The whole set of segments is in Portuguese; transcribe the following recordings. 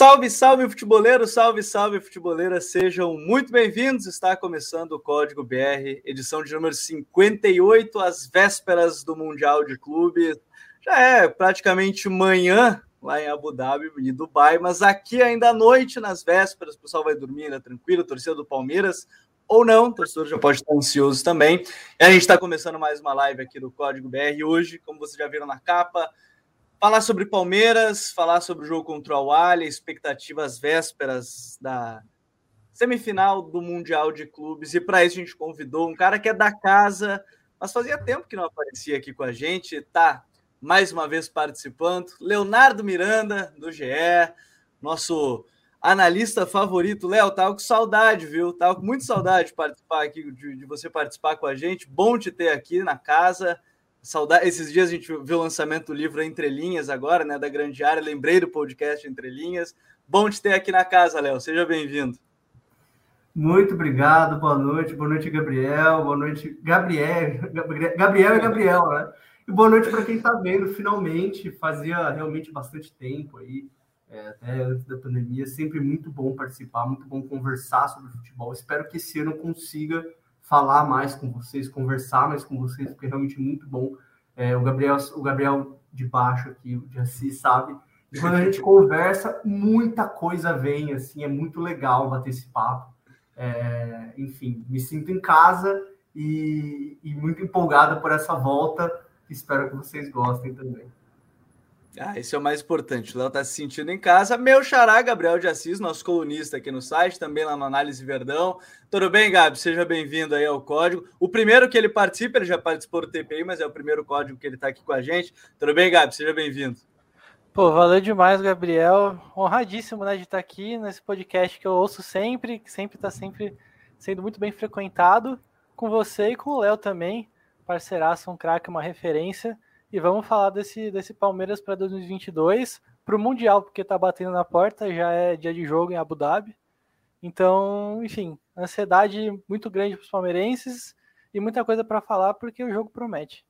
Salve, salve, futeboleiro, salve, salve, futeboleira, sejam muito bem-vindos. Está começando o Código BR, edição de número 58, às vésperas do Mundial de Clubes. Já é praticamente manhã lá em Abu Dhabi e Dubai, mas aqui ainda à noite, nas vésperas, o pessoal vai dormir ainda tranquilo, torcida do Palmeiras ou não, o torcedor já pode estar ansioso também. E a gente está começando mais uma live aqui do Código BR hoje, como vocês já viram na capa, falar sobre Palmeiras, falar sobre o jogo contra o Alha, expectativas vésperas da semifinal do Mundial de Clubes. E para isso a gente convidou um cara que é da casa, mas fazia tempo que não aparecia aqui com a gente, tá mais uma vez participando. Leonardo Miranda, do GE, nosso analista favorito. Léo, tava com saudade, viu? Tava com muita saudade de participar aqui, de, de você participar com a gente. Bom te ter aqui na casa. Saudade, esses dias a gente viu o lançamento do livro Entre Linhas agora, né, da Grande Área, lembrei do podcast Entre Linhas. Bom te ter aqui na casa, Léo, seja bem-vindo. Muito obrigado, boa noite, boa noite, Gabriel, boa noite, Gabriel, Gabriel e Gabriel, né? E boa noite para quem está vendo, finalmente, fazia realmente bastante tempo aí, é, até antes da pandemia, sempre muito bom participar, muito bom conversar sobre futebol, espero que esse ano consiga falar mais com vocês, conversar mais com vocês, porque é realmente muito bom. É, o Gabriel, o Gabriel de baixo aqui, o de Assis, sabe? E quando a gente conversa, muita coisa vem, assim, é muito legal bater esse papo. É, enfim, me sinto em casa e, e muito empolgado por essa volta. Espero que vocês gostem também. Ah, isso é o mais importante. O Léo está se sentindo em casa. Meu xará, Gabriel de Assis, nosso colunista aqui no site, também lá no Análise Verdão. Tudo bem, Gabi? Seja bem-vindo aí ao código. O primeiro que ele participa, ele já participou do TPI, mas é o primeiro código que ele está aqui com a gente. Tudo bem, Gabi? Seja bem-vindo. Pô, valeu demais, Gabriel. Honradíssimo né, de estar aqui nesse podcast que eu ouço sempre, que sempre está sempre sendo muito bem frequentado com você e com o Léo também. Parceiraço, um craque, uma referência. E vamos falar desse, desse Palmeiras para 2022, para o Mundial, porque está batendo na porta, já é dia de jogo em Abu Dhabi. Então, enfim, ansiedade muito grande para os palmeirenses e muita coisa para falar, porque o jogo promete.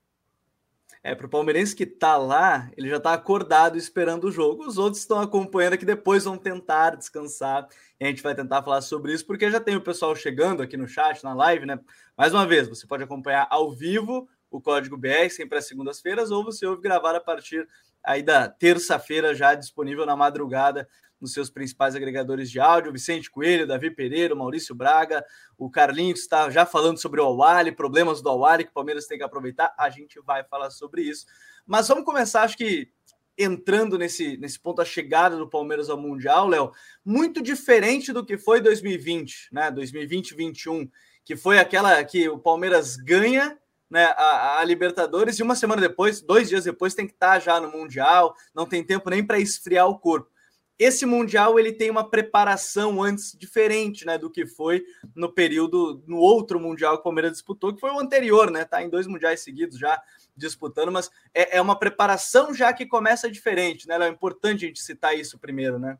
É, para o palmeirense que está lá, ele já está acordado esperando o jogo. Os outros estão acompanhando que depois vão tentar descansar. E a gente vai tentar falar sobre isso, porque já tem o pessoal chegando aqui no chat, na live, né? Mais uma vez, você pode acompanhar ao vivo o código BR, sempre às segundas-feiras, ou você ouve gravar a partir aí da terça-feira, já disponível na madrugada nos seus principais agregadores de áudio, Vicente Coelho, Davi Pereira, Maurício Braga, o Carlinhos está já falando sobre o Awali, problemas do Awali que o Palmeiras tem que aproveitar, a gente vai falar sobre isso. Mas vamos começar, acho que entrando nesse, nesse ponto, a chegada do Palmeiras ao Mundial, Léo, muito diferente do que foi 2020, né, 2020-21, que foi aquela que o Palmeiras ganha né, a, a, Libertadores e uma semana depois, dois dias depois, tem que estar tá já no Mundial, não tem tempo nem para esfriar o corpo. Esse Mundial ele tem uma preparação antes diferente né, do que foi no período, no outro Mundial que o Palmeiras disputou, que foi o anterior, né? Tá em dois mundiais seguidos já disputando, mas é, é uma preparação já que começa diferente, né? É importante a gente citar isso primeiro, né?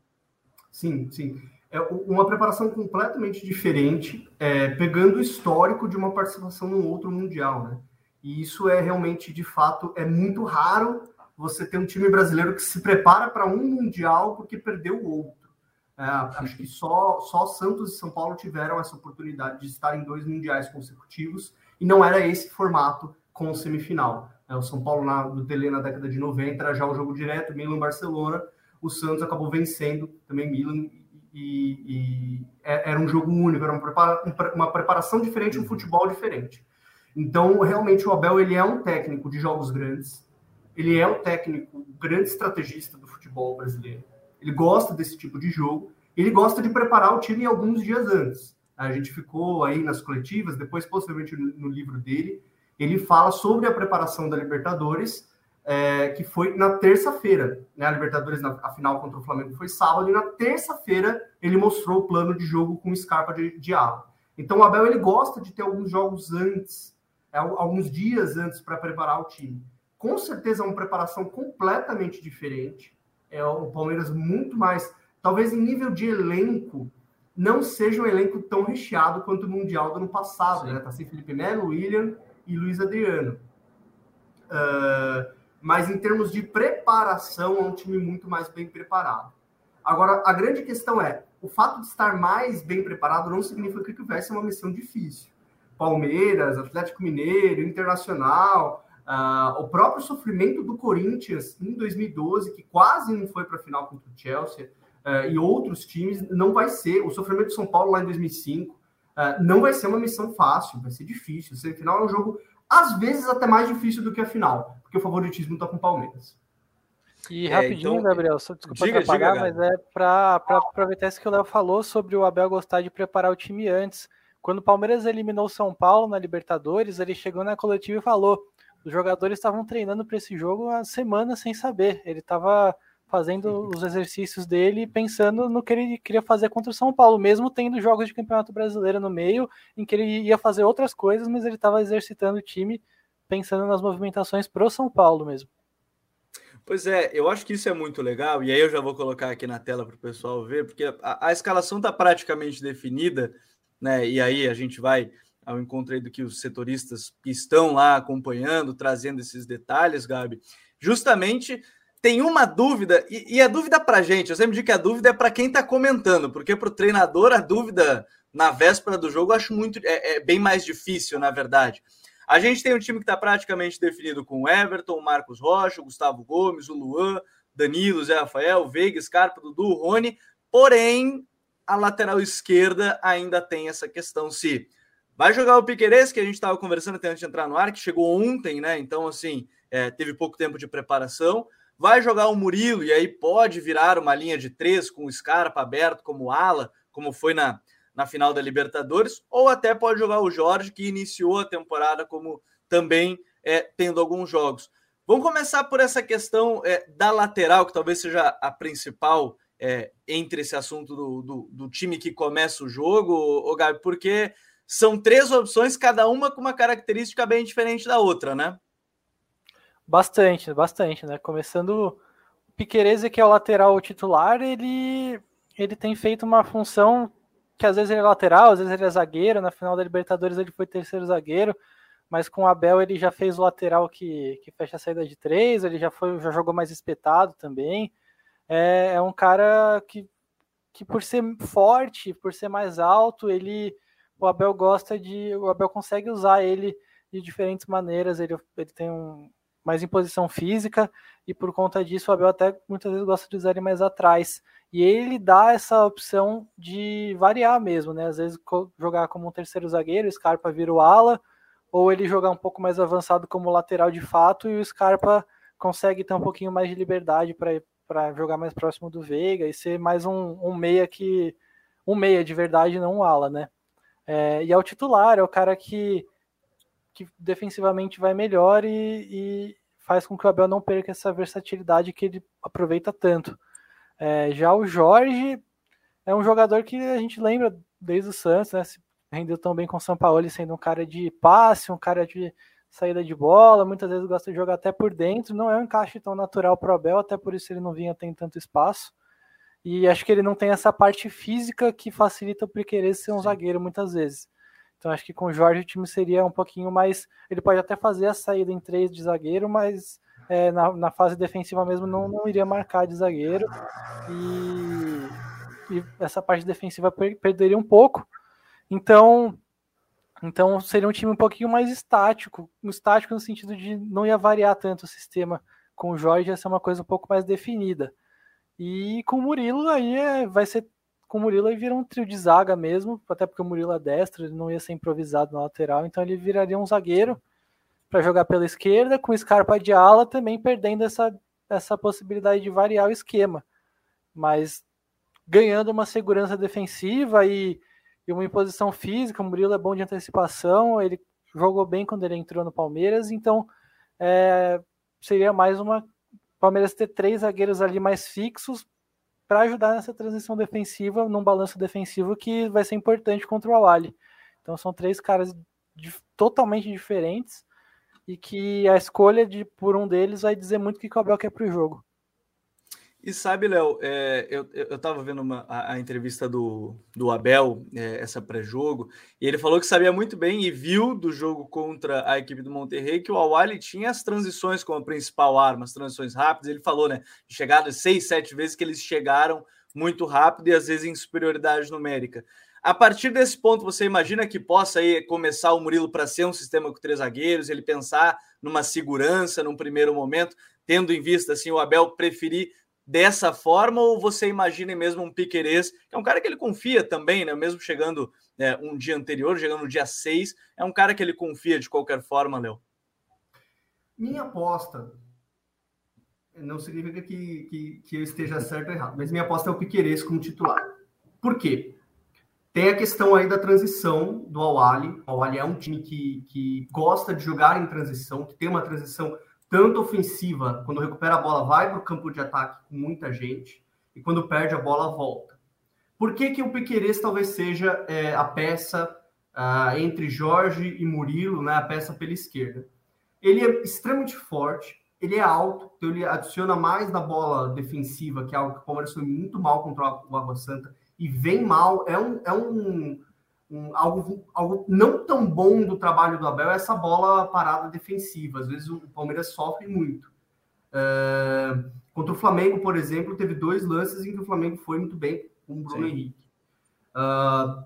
Sim, sim é uma preparação completamente diferente, é, pegando o histórico de uma participação no outro mundial, né? E isso é realmente, de fato, é muito raro você ter um time brasileiro que se prepara para um mundial porque perdeu o outro. É, acho que só, só Santos e São Paulo tiveram essa oportunidade de estar em dois mundiais consecutivos e não era esse formato com semifinal. É, o São Paulo na, do Tele na década de 90 era já o jogo direto, Milan-Barcelona. O Santos acabou vencendo também Milan e, e é, era um jogo único, era uma preparação diferente, um futebol diferente. Então, realmente, o Abel ele é um técnico de jogos grandes, ele é um técnico, grande estrategista do futebol brasileiro. Ele gosta desse tipo de jogo, ele gosta de preparar o time alguns dias antes. A gente ficou aí nas coletivas, depois, possivelmente, no, no livro dele, ele fala sobre a preparação da Libertadores é, que foi na terça-feira. Né? A Libertadores, na, a final contra o Flamengo foi sábado, e na terça-feira ele mostrou o plano de jogo com Scarpa de, de ala. Então o Abel ele gosta de ter alguns jogos antes, é, alguns dias antes para preparar o time. Com certeza é uma preparação completamente diferente. É o Palmeiras muito mais, talvez em nível de elenco, não seja um elenco tão recheado quanto o Mundial do ano passado. Sim. Né? Tá sem Felipe Melo, William e Luiz Adriano. Uh, mas em termos de preparação, é um time muito mais bem preparado. Agora, a grande questão é, o fato de estar mais bem preparado não significa que vai ser uma missão difícil. Palmeiras, Atlético Mineiro, Internacional, uh, o próprio sofrimento do Corinthians em 2012, que quase não foi para a final contra o Chelsea, uh, e outros times, não vai ser. O sofrimento de São Paulo lá em 2005, uh, ah, não vai ser uma missão fácil, vai ser difícil. Semifinal é um jogo, às vezes, até mais difícil do que a final, porque o favoritismo está com o Palmeiras. E é, rapidinho, então, Gabriel, só desculpa diga, atrapalhar, diga, mas é para aproveitar isso que o Léo falou sobre o Abel gostar de preparar o time antes. Quando o Palmeiras eliminou o São Paulo na Libertadores, ele chegou na coletiva e falou: os jogadores estavam treinando para esse jogo há semanas sem saber. Ele estava fazendo os exercícios dele pensando no que ele queria fazer contra o São Paulo, mesmo tendo jogos de Campeonato Brasileiro no meio, em que ele ia fazer outras coisas, mas ele estava exercitando o time pensando nas movimentações pro São Paulo mesmo. Pois é, eu acho que isso é muito legal, e aí eu já vou colocar aqui na tela para o pessoal ver, porque a, a escalação está praticamente definida, né? E aí a gente vai ao encontro do que os setoristas estão lá acompanhando, trazendo esses detalhes, Gabi. Justamente tem uma dúvida, e, e a dúvida para gente, eu sempre digo que a dúvida é para quem está comentando, porque para o treinador a dúvida na véspera do jogo eu acho muito é, é bem mais difícil, na verdade. A gente tem um time que está praticamente definido com o Everton, o Marcos Rocha, o Gustavo Gomes, o Luan, Danilo, Zé Rafael, Veiga, Scarpa, Dudu, Rony. Porém, a lateral esquerda ainda tem essa questão se vai jogar o Piqueires, que a gente estava conversando até antes de entrar no ar, que chegou ontem, né? Então, assim, é, teve pouco tempo de preparação. Vai jogar o Murilo, e aí pode virar uma linha de três com o Scarpa aberto como ala, como foi na, na final da Libertadores, ou até pode jogar o Jorge, que iniciou a temporada como também é, tendo alguns jogos. Vamos começar por essa questão é, da lateral, que talvez seja a principal é, entre esse assunto do, do, do, time que começa o jogo, o Gabi, porque são três opções, cada uma com uma característica bem diferente da outra, né? Bastante, bastante, né? Começando o Piquerez, que é o lateral titular, ele, ele tem feito uma função que às vezes ele é lateral, às vezes ele é zagueiro. Na final da Libertadores ele foi terceiro zagueiro, mas com o Abel ele já fez o lateral que, que fecha a saída de três, ele já foi, já jogou mais espetado também. É, é um cara que, que por ser forte, por ser mais alto, ele o Abel gosta de. O Abel consegue usar ele de diferentes maneiras. Ele, ele tem um, mais imposição física e por conta disso o Abel até muitas vezes gosta de usar ele mais atrás. E ele dá essa opção de variar mesmo, né? Às vezes jogar como um terceiro zagueiro, o Scarpa vira o ala, ou ele jogar um pouco mais avançado como lateral de fato e o Scarpa consegue ter um pouquinho mais de liberdade para jogar mais próximo do Veiga e ser mais um, um meia que um meia de verdade, não um ala, né? É, e é o titular, é o cara que, que defensivamente vai melhor e, e faz com que o Abel não perca essa versatilidade que ele aproveita tanto. É, já o Jorge é um jogador que a gente lembra desde o Santos, né? Se rendeu tão bem com o São Paulo, sendo um cara de passe, um cara de saída de bola, muitas vezes gosta de jogar até por dentro. Não é um encaixe tão natural para o Abel, até por isso ele não vinha tendo tanto espaço. E acho que ele não tem essa parte física que facilita o Piqueires ser um zagueiro muitas vezes. Então acho que com o Jorge o time seria um pouquinho mais. Ele pode até fazer a saída em três de zagueiro, mas é, na, na, fase defensiva mesmo não, não iria marcar de zagueiro e, e essa parte defensiva per, perderia um pouco. Então, então seria um time um pouquinho mais estático, estático no sentido de não ia variar tanto o sistema com o Jorge, ia ser uma coisa um pouco mais definida. E com o Murilo aí é, vai ser com o Murilo aí vira um trio de zaga mesmo, até porque o Murilo é destro, ele não ia ser improvisado na lateral, então ele viraria um zagueiro para jogar pela esquerda, com Scarpa de ala também perdendo essa, essa possibilidade de variar o esquema, mas ganhando uma segurança defensiva e, e uma imposição física. O Murilo é bom de antecipação, ele jogou bem quando ele entrou no Palmeiras, então é, seria mais uma Palmeiras ter três zagueiros ali mais fixos para ajudar nessa transição defensiva, num balanço defensivo que vai ser importante contra o Awali. Então são três caras de, totalmente diferentes e que a escolha de por um deles vai dizer muito o que o Abel quer para o jogo. E sabe, Léo, é, eu estava vendo uma, a, a, entrevista do, do Abel, é, essa pré-jogo, e ele falou que sabia muito bem e viu do jogo contra a equipe do Monterrey que o Awali tinha as transições como a principal arma, as transições rápidas. Ele falou, né, de chegadas seis, sete vezes que eles chegaram muito rápido e às vezes em superioridade numérica. A partir desse ponto, você imagina que possa aí começar o Murilo para ser um sistema com três zagueiros, ele pensar numa segurança num primeiro momento, tendo em vista assim o Abel preferir dessa forma, ou você imagina mesmo um Piquerez, que é um cara que ele confia também, né? Mesmo chegando é, um dia anterior, chegando no dia 6, é um cara que ele confia de qualquer forma, Léo. Minha aposta não significa que, que, que eu esteja certo ou errado, mas minha aposta é o Piquerez como titular. Por quê? Tem a questão aí da transição do Awali. O Awali é um time que, que gosta de jogar em transição, que tem uma transição tanto ofensiva, quando recupera a bola, vai para o campo de ataque com muita gente, e quando perde a bola, volta. Por que, que o Piqueires talvez seja é, a peça uh, entre Jorge e Murilo, né, a peça pela esquerda? Ele é extremamente forte, ele é alto, então ele adiciona mais na bola defensiva, que é algo que o Palmeiras foi muito mal contra o Água Santa e vem mal. É um, é um, um, algo, algo não tão bom do trabalho do Abel, é essa bola parada defensiva. Às vezes o Palmeiras sofre muito. É, contra o Flamengo, por exemplo, teve dois lances em que o Flamengo foi muito bem com o Bruno Sim. Henrique. Uh,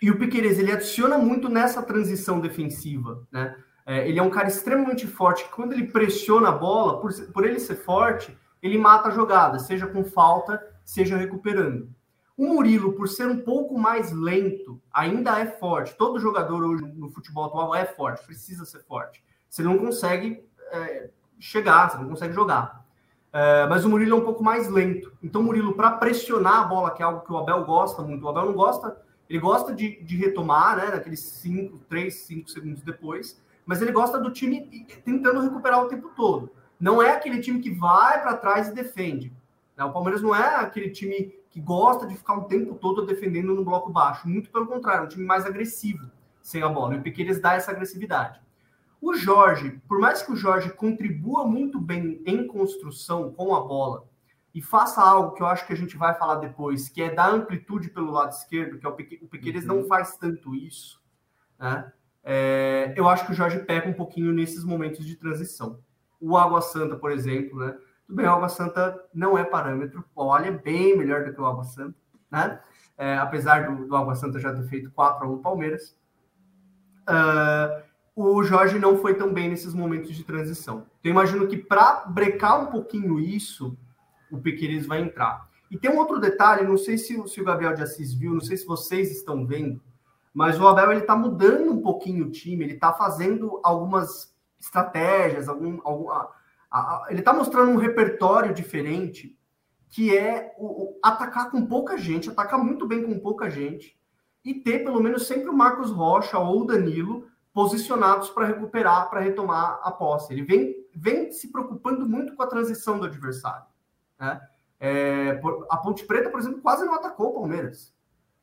e o Piqueires, ele adiciona muito nessa transição defensiva, né? É, ele é um cara extremamente forte, que quando ele pressiona a bola, por, por ele ser forte, ele mata a jogada, seja com falta, seja recuperando. O Murilo, por ser um pouco mais lento, ainda é forte. Todo jogador hoje no futebol atual é forte, precisa ser forte. Você não consegue é, chegar, você não consegue jogar. É, mas o Murilo é um pouco mais lento. Então, o Murilo, para pressionar a bola, que é algo que o Abel gosta muito, o Abel não gosta, ele gosta de, de retomar, né, naqueles 5, 3, 5 segundos depois, mas ele gosta do time tentando recuperar o tempo todo. Não é aquele time que vai para trás e defende. Né? O Palmeiras não é aquele time que gosta de ficar o tempo todo defendendo no bloco baixo. Muito pelo contrário, é um time mais agressivo sem a bola. E o Piqueires dá essa agressividade. O Jorge, por mais que o Jorge contribua muito bem em construção com a bola e faça algo que eu acho que a gente vai falar depois, que é dar amplitude pelo lado esquerdo, que é o, Pique, o Piqueires uhum. não faz tanto isso, né? É, eu acho que o Jorge peca um pouquinho nesses momentos de transição. O Água Santa, por exemplo, né? Tudo bem, o Água Santa não é parâmetro, olha, é bem melhor do que o Água Santa, né? É, apesar do, do Água Santa já ter feito 4 a 1 Palmeiras. Uh, o Jorge não foi tão bem nesses momentos de transição. Então, imagino que para brecar um pouquinho isso, o Piqueires vai entrar. E tem um outro detalhe, não sei se, se o Gabriel de Assis viu, não sei se vocês estão vendo, mas o Abel ele está mudando um pouquinho o time, ele está fazendo algumas estratégias, algum, algum, ele está mostrando um repertório diferente, que é o, o, atacar com pouca gente, atacar muito bem com pouca gente, e ter pelo menos sempre o Marcos Rocha ou o Danilo posicionados para recuperar, para retomar a posse. Ele vem, vem se preocupando muito com a transição do adversário. Né? É, a Ponte Preta, por exemplo, quase não atacou o Palmeiras.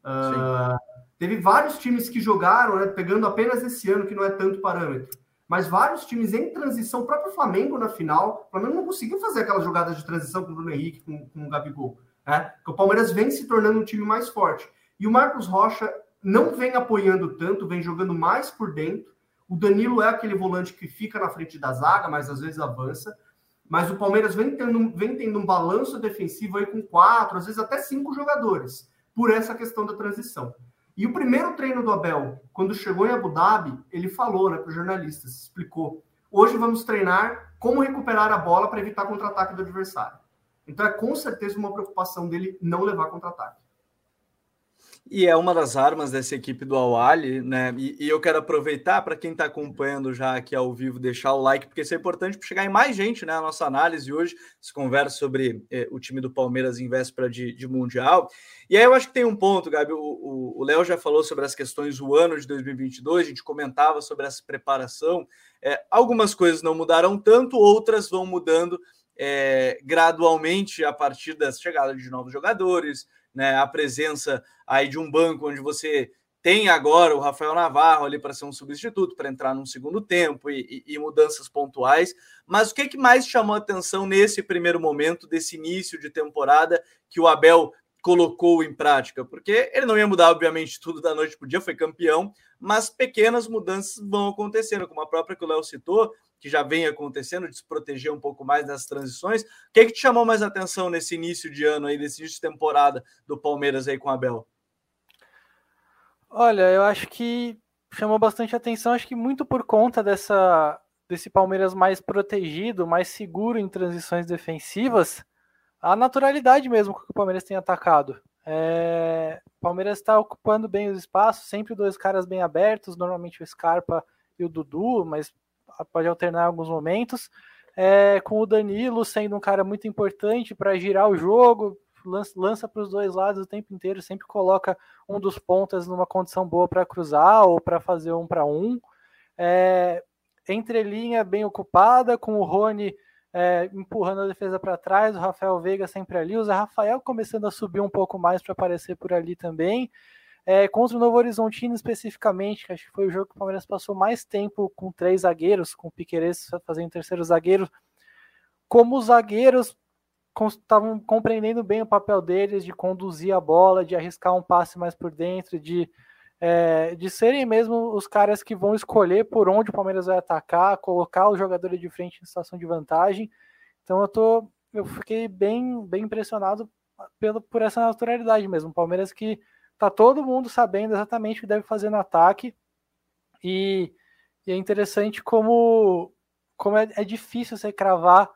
Uh, teve vários times que jogaram, né, pegando apenas esse ano, que não é tanto parâmetro mas vários times em transição, o próprio Flamengo na final, o Flamengo não conseguiu fazer aquelas jogadas de transição com o Bruno Henrique, com, com o Gabigol. Né? O Palmeiras vem se tornando um time mais forte. E o Marcos Rocha não vem apoiando tanto, vem jogando mais por dentro. O Danilo é aquele volante que fica na frente da zaga, mas às vezes avança. Mas o Palmeiras vem tendo, vem tendo um balanço defensivo aí com quatro, às vezes até cinco jogadores, por essa questão da transição. E o primeiro treino do Abel, quando chegou em Abu Dhabi, ele falou né, para os jornalistas, explicou: hoje vamos treinar como recuperar a bola para evitar contra-ataque do adversário. Então é com certeza uma preocupação dele não levar contra-ataque. E é uma das armas dessa equipe do Awali, né? E, e, eu quero aproveitar para quem está acompanhando já aqui ao vivo, deixar o like, porque isso é importante para chegar em mais gente, né? A nossa análise hoje se conversa sobre eh, o time do Palmeiras em véspera de, de, Mundial. E aí eu acho que tem um ponto, Gabi. O Léo já falou sobre as questões do ano de 2022, a gente comentava sobre essa preparação. É, algumas coisas não mudaram tanto, outras vão mudando é, gradualmente a partir da chegada de novos jogadores né, a presença aí de um banco onde você tem agora o Rafael Navarro ali para ser um substituto, para entrar num segundo tempo e, e, e, mudanças pontuais. Mas o que, que mais chamou a atenção nesse primeiro momento, desse início de temporada, que o Abel colocou em prática? Porque ele não ia mudar, obviamente, tudo da noite para o dia, foi campeão, mas pequenas mudanças vão acontecendo, como a própria que o Léo citou, que já vem acontecendo, de se proteger um pouco mais das transições. O que, é que te chamou mais atenção nesse início de ano aí, nesse início de temporada do Palmeiras aí com a Abel? Olha, eu acho que chamou bastante atenção, acho que muito por conta dessa desse Palmeiras mais protegido, mais seguro em transições defensivas, a naturalidade mesmo que o Palmeiras tem atacado. É, o Palmeiras está ocupando bem os espaços, sempre dois caras bem abertos, normalmente o Scarpa e o Dudu, mas pode alternar em alguns momentos. É, com o Danilo sendo um cara muito importante para girar o jogo, lança para os dois lados o tempo inteiro, sempre coloca um dos pontas numa condição boa para cruzar ou para fazer um para um. É, entrelinha bem ocupada, com o Rony é, empurrando a defesa para trás, o Rafael Veiga sempre ali, o Zé Rafael começando a subir um pouco mais para aparecer por ali também. É, contra o Novo Horizontino especificamente, que acho que foi o jogo que o Palmeiras passou mais tempo com três zagueiros, com o Piqueires fazendo terceiro zagueiro. Como os zagueiros estavam compreendendo bem o papel deles de conduzir a bola, de arriscar um passe mais por dentro, de, é, de serem mesmo os caras que vão escolher por onde o Palmeiras vai atacar, colocar os jogadores de frente em situação de vantagem. Então eu tô, eu fiquei bem, bem impressionado pelo, por essa naturalidade mesmo. Palmeiras que tá todo mundo sabendo exatamente o que deve fazer no ataque. E, e é interessante como, como é, é, difícil você cravar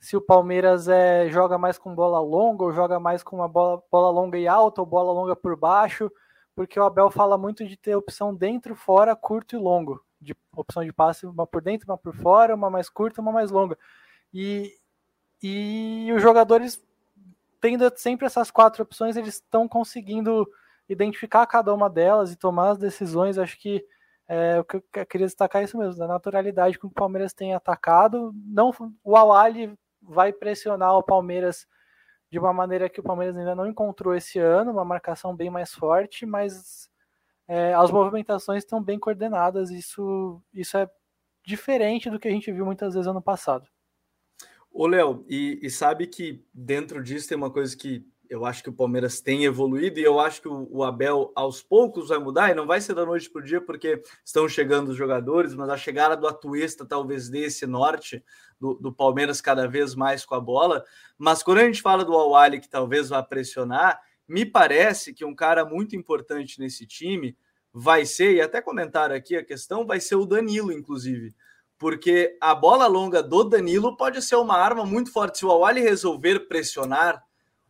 se o Palmeiras é, joga mais com bola longa ou joga mais com uma bola, bola longa e alta ou bola longa por baixo, porque o Abel fala muito de ter opção dentro, fora, curto e longo. De opção de passe, uma por dentro, uma por fora, uma mais curta, uma mais longa. E, e os jogadores tendo sempre essas quatro opções, eles estão conseguindo identificar cada uma delas e tomar as decisões. Acho que é, o que eu queria destacar é isso mesmo, da naturalidade com que o Palmeiras tem atacado. Não, o Awali vai pressionar o Palmeiras de uma maneira que o Palmeiras ainda não encontrou esse ano, uma marcação bem mais forte, mas é, as movimentações estão bem coordenadas. Isso, isso é diferente do que a gente viu muitas vezes ano passado. Ô, Léo, e, e sabe que dentro disso tem uma coisa que eu acho que o Palmeiras tem evoluído e eu acho que o, Abel aos poucos vai mudar e não vai ser da noite para o dia porque estão chegando os jogadores, mas a chegada do Atuesta talvez dê esse norte do, do Palmeiras cada vez mais com a bola. Mas quando a gente fala do Awali que talvez vá pressionar, me parece que um cara muito importante nesse time vai ser, e até comentaram aqui a questão, vai ser o Danilo, inclusive. Porque a bola longa do Danilo pode ser uma arma muito forte. Se o Awali resolver pressionar,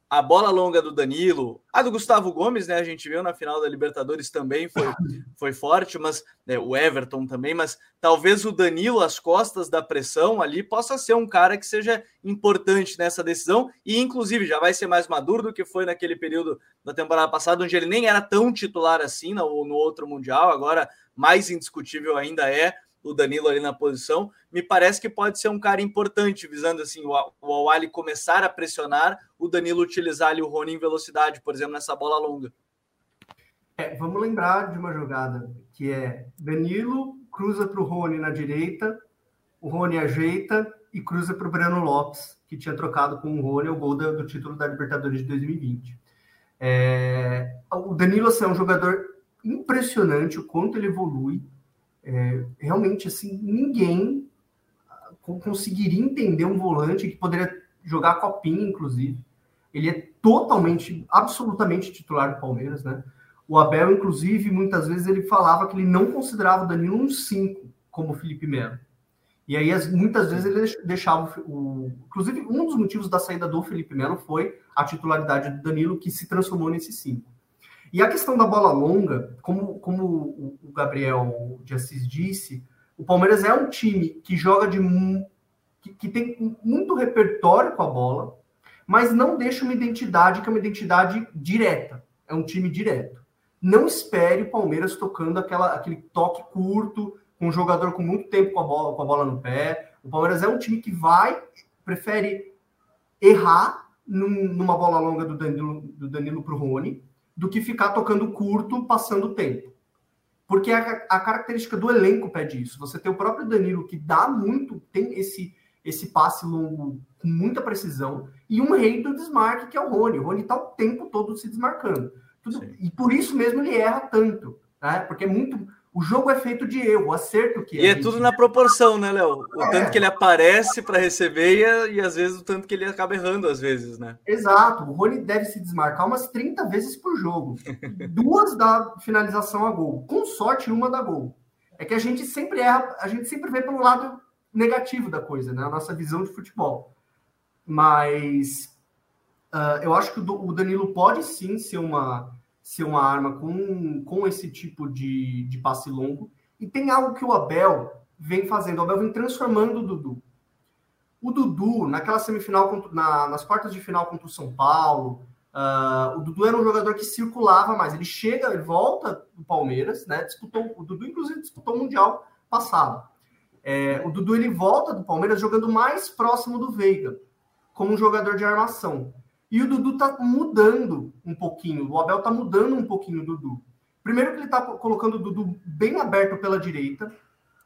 a bola longa do Danilo, a do Gustavo Gomes, né? A gente viu na final da Libertadores também foi, foi forte, mas né, o Everton também, mas talvez o Danilo, às costas da pressão ali, possa ser um cara que seja importante nessa decisão e, inclusive, já vai ser mais maduro do que foi naquele período da temporada passada, onde ele nem era tão titular assim no, no outro Mundial, agora mais indiscutível ainda é o Danilo ali na posição, me parece que pode ser um cara importante, visando assim o, o Awali começar a pressionar, o Danilo utilizar ali o Rony em velocidade, por exemplo, nessa bola longa. É, vamos lembrar de uma jogada que é Danilo cruza para o Rony na direita, o Rony ajeita e cruza para o Breno Lopes, que tinha trocado com o Rony o gol do, título da Libertadores de 2020. É, o Danilo assim, é um jogador impressionante o quanto ele evolui. É, realmente, assim, ninguém conseguiria entender um volante que poderia jogar a copinha, inclusive. Ele é totalmente, absolutamente titular do Palmeiras, né? O Abel, inclusive, muitas vezes ele falava que ele não considerava o Danilo um 5, como o Felipe Melo. E aí, muitas vezes, ele deixava o. Inclusive, um dos motivos da saída do Felipe Melo foi a titularidade do Danilo, que se transformou nesse 5. E a questão da bola longa, como, como o Gabriel de Assis disse, o Palmeiras é um time que joga de. que, que tem muito repertório com a bola, mas não deixa uma identidade que é uma identidade direta. É um time direto. Não espere o Palmeiras tocando aquela, aquele toque curto, com um jogador com muito tempo com a bola, com a bola no pé. O Palmeiras é um time que vai, prefere errar num, numa bola longa do Danilo, para o Rony, do que ficar tocando curto, passando o tempo. Porque a, a, característica do elenco pede isso. Você tem o próprio Danilo que dá muito, tem esse esse passe longo com muita precisão, e um rei do desmarque, que é o Rony. O Rony está o tempo todo se desmarcando. Tudo, e por isso mesmo ele erra tanto, né? Porque é muito. O jogo é feito de erro, acerto que E é tudo na proporção, né, Léo? O é. tanto que ele aparece para receber e, e, às vezes o tanto que ele acaba errando, às vezes, né? Exato. O Rony deve se desmarcar umas 30 vezes por jogo. Duas da finalização a gol. Com sorte, uma da gol. É que a gente sempre erra, a gente sempre vê pelo lado negativo da coisa, né? A nossa visão de futebol. Mas uh, eu acho que o Danilo pode sim ser uma ser uma arma com, com esse tipo de, de passe longo. E tem algo que o Abel vem fazendo. O Abel vem transformando o Dudu. O Dudu, naquela semifinal, na, nas quartas de final contra o São Paulo, uh, o Dudu era um jogador que circulava mais. Ele chega, ele volta do Palmeiras, né? Disputou, o Dudu, inclusive, disputou o Mundial passado. É, o Dudu ele volta do Palmeiras jogando mais próximo do Veiga, como um jogador de armação. E o Dudu tá mudando um pouquinho. O Abel tá mudando um pouquinho o Dudu. Primeiro que ele tá colocando o Dudu bem aberto pela direita,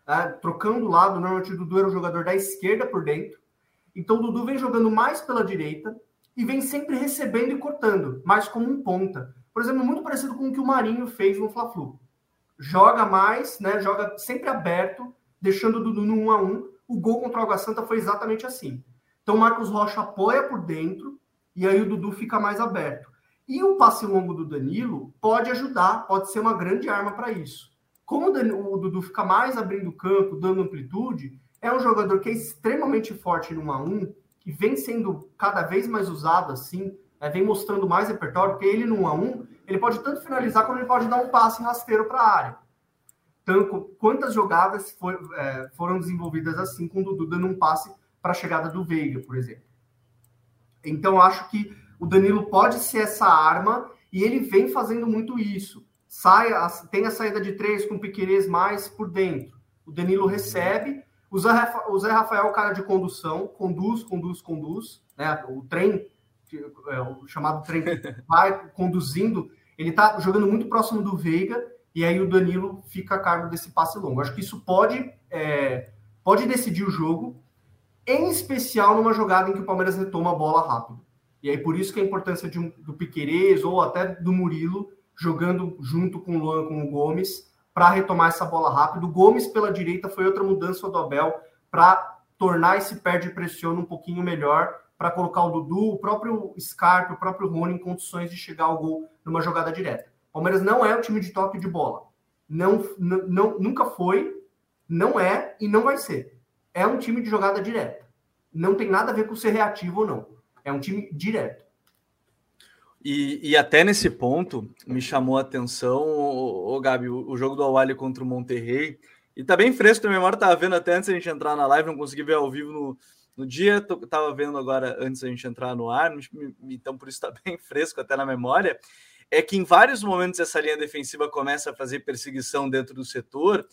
né? trocando o lado. Normalmente o Dudu era o jogador da esquerda por dentro. Então o Dudu vem jogando mais pela direita e vem sempre recebendo e cortando, mais como um ponta. Por exemplo, muito parecido com o que o Marinho fez no Fla-Flu. Joga mais, né? Joga sempre aberto, deixando o Dudu no 1 a 1. O gol contra o Água Santa foi exatamente assim. Então o Marcos Rocha apoia por dentro, e aí o Dudu fica mais aberto. E o passe longo do Danilo pode ajudar, pode ser uma grande arma para isso. Como o, Dudu fica mais abrindo campo, dando amplitude, é um jogador que é extremamente forte no 1 a 1 que vem sendo cada vez mais usado assim, né, vem mostrando mais repertório, porque ele no 1 a 1 ele pode tanto finalizar como ele pode dar um passe rasteiro para a área. Tanto, quantas jogadas for, é, foram desenvolvidas assim, com o Dudu dando um passe para a chegada do Veiga, por exemplo. Então, acho que o Danilo pode ser essa arma e ele vem fazendo muito isso. Sai, tem a saída de três com o Piquerez mais por dentro. O Danilo recebe. O Zé, Rafael, o Zé Rafael é cara de condução, conduz, conduz, conduz. Né? O trem, é, o chamado trem, vai conduzindo. Ele está jogando muito próximo do Veiga e aí o Danilo fica a cargo desse passe longo. Acho que isso pode, é, pode decidir o jogo em especial numa jogada em que o Palmeiras retoma a bola rápido. E aí por isso que a importância de um, do Piquerez ou até do Murilo jogando junto com o Luan, com o Gomes, para retomar essa bola rápido. O Gomes pela direita foi outra mudança do Abel para tornar esse perde pressiona um pouquinho melhor, para colocar o Dudu, o próprio Scarpa, o próprio Rony em condições de chegar ao gol numa jogada direta. O Palmeiras não é o time de toque de bola. Não, não, nunca foi, não é e não vai ser é um time de jogada direta. Não tem nada a ver com ser reativo ou não. É um time direto. E, e até nesse ponto me chamou a atenção, o, Gabi, o, o, jogo do Awali contra o Monterrey. E tá bem fresco na memória, tava vendo até antes da gente entrar na live, não consegui ver ao vivo no, no dia, tô, tava vendo agora antes da gente entrar no ar, então por isso tá bem fresco até na memória. É que em vários momentos essa linha defensiva começa a fazer perseguição dentro do setor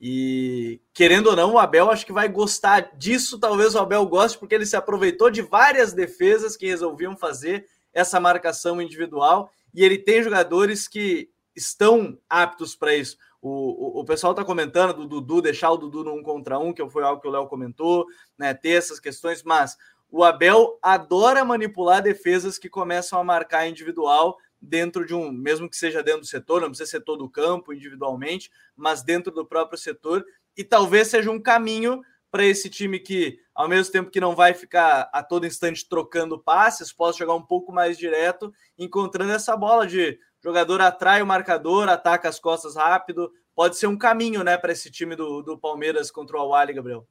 e querendo ou não, o Abel acho que vai gostar disso. Talvez o Abel goste, porque ele se aproveitou de várias defesas que resolviam fazer essa marcação individual. E ele tem jogadores que estão aptos para isso. O, o, o, pessoal está comentando do Dudu, deixar o Dudu no um contra um, que foi algo que o Léo comentou, né? Ter essas questões, mas o Abel adora manipular defesas que começam a marcar individual dentro de um, mesmo que seja dentro do setor, não precisa ser todo o campo individualmente, mas dentro do próprio setor, e talvez seja um caminho para esse time que, ao mesmo tempo que não vai ficar a todo instante trocando passes, possa jogar um pouco mais direto, encontrando essa bola de jogador atrai o marcador, ataca as costas rápido. Pode ser um caminho, né, para esse time do, do Palmeiras contra o Awali, Gabriel.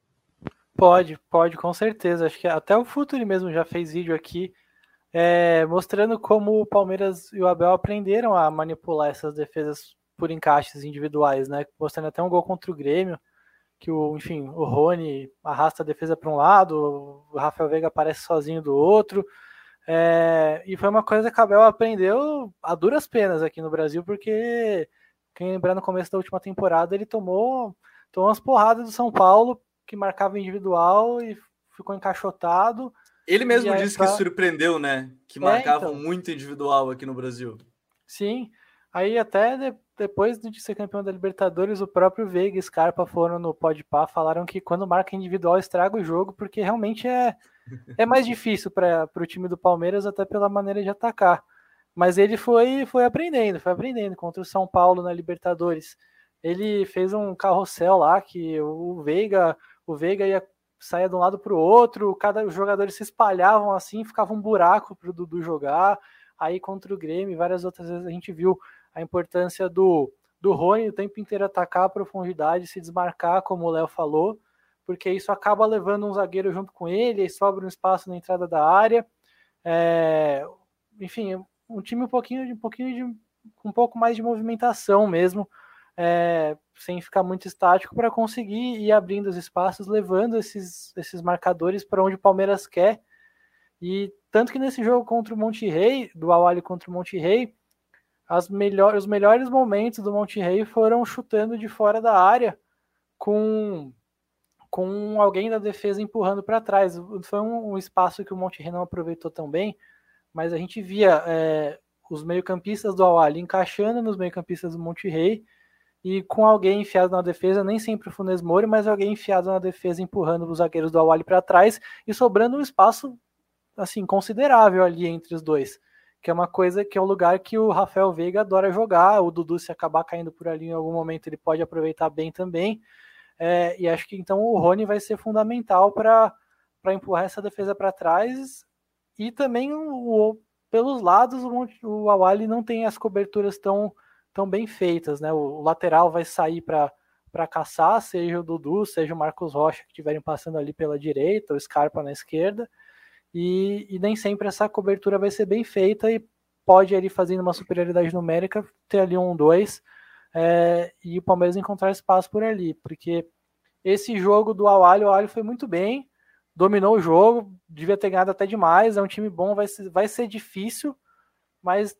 Pode, pode, com certeza. Acho que até o Futuri mesmo já fez vídeo aqui é, mostrando como o Palmeiras e o Abel aprenderam a manipular essas defesas por encaixes individuais, né? Mostrando até um gol contra o Grêmio, que o, enfim, o Rony arrasta a defesa para um lado, o Rafael Veiga aparece sozinho do outro. É, e foi uma coisa que o Abel aprendeu a duras penas aqui no Brasil, porque quem lembrar no começo da última temporada ele tomou, tomou umas porradas do São Paulo que marcava individual e ficou encaixotado ele mesmo disse pra... que surpreendeu, né? Que é, marcavam então. muito individual aqui no Brasil. Sim. Aí até depois de ser campeão da Libertadores, o próprio Veiga e Scarpa foram no Podpah, falaram que quando marca individual estraga o jogo, porque realmente é, é mais difícil para o time do Palmeiras, até pela maneira de atacar. Mas ele foi, foi aprendendo, foi aprendendo contra o São Paulo na Libertadores. Ele fez um carrossel lá que o Veiga, o Veiga ia saia de um lado para o outro, cada os jogadores se espalhavam assim, ficava um buraco para o Dudu jogar. Aí contra o Grêmio, várias outras vezes a gente viu a importância do, do Rony o tempo inteiro atacar a profundidade, se desmarcar, como o Léo falou, porque isso acaba levando um zagueiro junto com ele, e sobra um espaço na entrada da área. É, enfim, um time um pouquinho, um pouquinho de um pouco mais de movimentação mesmo, é, sem ficar muito estático para conseguir ir abrindo os espaços, levando esses, esses marcadores para onde o Palmeiras quer. E tanto que nesse jogo contra o Monte Rei, do Awali contra o Monte Rei, as melhor, os melhores momentos do Monte Rei foram chutando de fora da área com, com alguém da defesa empurrando para trás. Foi um, um, espaço que o Monte Rei não aproveitou tão bem, mas a gente via é, os meio-campistas do Awali encaixando nos meio-campistas do Monte Rei e com alguém enfiado na defesa, nem sempre o Funes Mori, mas alguém enfiado na defesa empurrando os zagueiros do Awali para trás e sobrando um espaço assim considerável ali entre os dois que é uma coisa que é um lugar que o Rafael Veiga adora jogar. O Dudu, se acabar caindo por ali em algum momento, ele pode aproveitar bem também. É, e acho que então o Rony vai ser fundamental para empurrar essa defesa para trás. E também o, pelos lados, o, o Awali não tem as coberturas tão, tão bem feitas. Né? O, lateral vai sair para caçar, seja o Dudu, seja o Marcos Rocha que estiverem passando ali pela direita, o Scarpa na esquerda e, e, nem sempre essa cobertura vai ser bem feita e pode ali fazendo uma superioridade numérica ter ali um dois é, e o Palmeiras encontrar espaço por ali, porque esse jogo do Awali, o Awali foi muito bem, dominou o jogo, devia ter ganhado até demais, é um time bom, vai ser, vai ser difícil, mas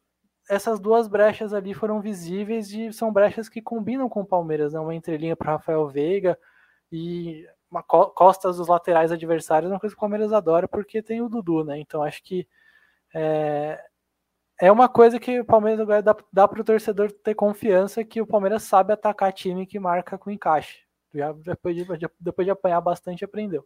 essas duas brechas ali foram visíveis e são brechas que combinam com o Palmeiras, né? uma entrelinha para Rafael Veiga e uma costas dos laterais adversários é uma coisa que o Palmeiras adora porque tem o Dudu, né? Então acho que é, é uma coisa que o Palmeiras agora dá, dá para o torcedor ter confiança que o Palmeiras sabe atacar time que marca com encaixe. Já depois de, depois de apanhar bastante, aprendeu.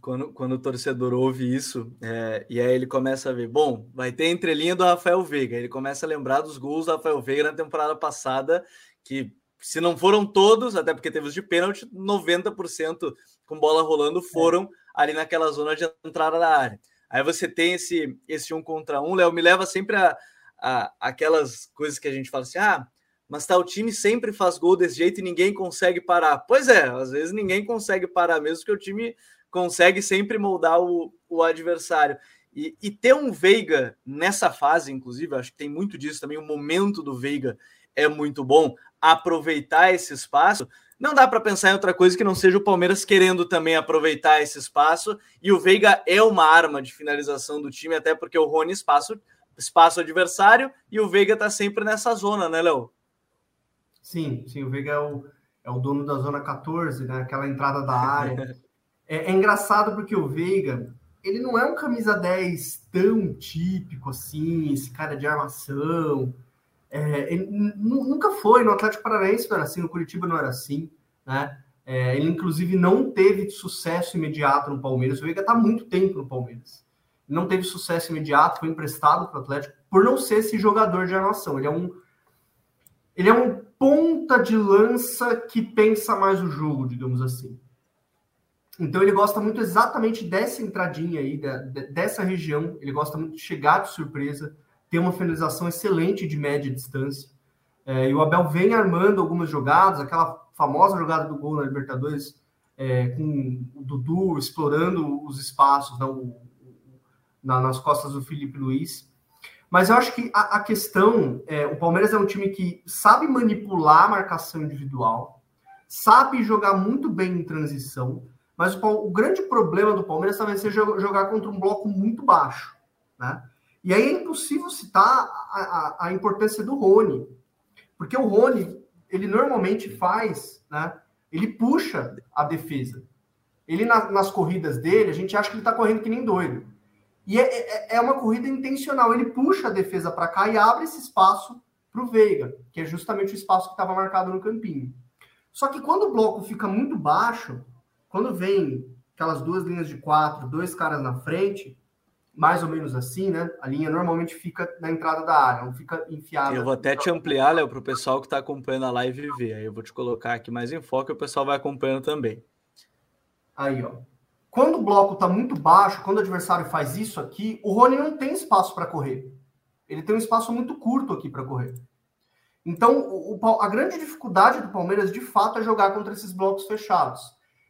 Quando, quando o torcedor ouve isso, é, e aí ele começa a ver, bom, vai ter entrelinha do Rafael Veiga. Ele começa a lembrar dos gols do Rafael Veiga na temporada passada, que se não foram todos, até porque teve os de pênalti, 90% com bola rolando foram é. ali naquela zona de entrada da área. Aí você tem esse, esse um contra um, Léo, me leva sempre a, a aquelas coisas que a gente fala assim: ah, mas tal time sempre faz gol desse jeito e ninguém consegue parar. Pois é, às vezes ninguém consegue parar, mesmo que o time consegue sempre moldar o, o adversário. E, e ter um Veiga nessa fase, inclusive, acho que tem muito disso também, o momento do Veiga é muito bom aproveitar esse espaço, não dá para pensar em outra coisa que não seja o Palmeiras querendo também aproveitar esse espaço. E o Veiga é uma arma de finalização do time, até porque o Rony espaço, espaço adversário e o Veiga está sempre nessa zona, né, Léo? Sim, sim, o Veiga é o, é o dono da zona 14, né? Aquela entrada da área. é, é engraçado porque o Veiga, ele não é um camisa 10 tão típico assim, esse cara de armação é, ele nunca foi, no Atlético Paranaense não era assim, no Curitiba não era assim, né? É, ele, inclusive, não teve sucesso imediato no Palmeiras. O Veiga está muito tempo no Palmeiras. Não teve sucesso imediato, foi emprestado para o Atlético por não ser esse jogador de armação. Ele é um ele é um ponta de lança que pensa mais o jogo, digamos assim. Então ele gosta muito exatamente dessa entradinha aí, da, dessa região. Ele gosta muito de chegar de surpresa, tem uma finalização excelente de média distância. É, e o Abel vem armando algumas jogadas, aquela famosa jogada do gol na Libertadores, é, com o Dudu explorando os espaços né, na, nas costas do Felipe Luiz. Mas eu acho que a, a questão, é, o Palmeiras é um time que sabe manipular a marcação individual, sabe jogar muito bem em transição, mas o, o grande problema do Palmeiras talvez seja jogar contra um bloco muito baixo, né? E aí é impossível citar a, a, a, importância do Rony, porque o Rony, ele normalmente faz, né? Ele puxa a defesa. Ele, na, nas corridas dele, a gente acha que ele está correndo que nem doido. E é, é, é, uma corrida intencional. Ele puxa a defesa para cá e abre esse espaço para o Veiga, que é justamente o espaço que estava marcado no campinho. Só que quando o bloco fica muito baixo, quando vem aquelas duas linhas de quatro, dois caras na frente, mais ou menos assim, né? A linha normalmente fica na entrada da área, não fica enfiada. Eu vou até te ampliar, Léo, para o pessoal que está acompanhando a live ver. Aí eu vou te colocar aqui mais em foco e o pessoal vai acompanhando também. Aí, ó. Quando o bloco está muito baixo, quando o adversário faz isso aqui, o Rony não tem espaço para correr. Ele tem um espaço muito curto aqui para correr. Então, o, a grande dificuldade do Palmeiras, de fato, é jogar contra esses blocos fechados.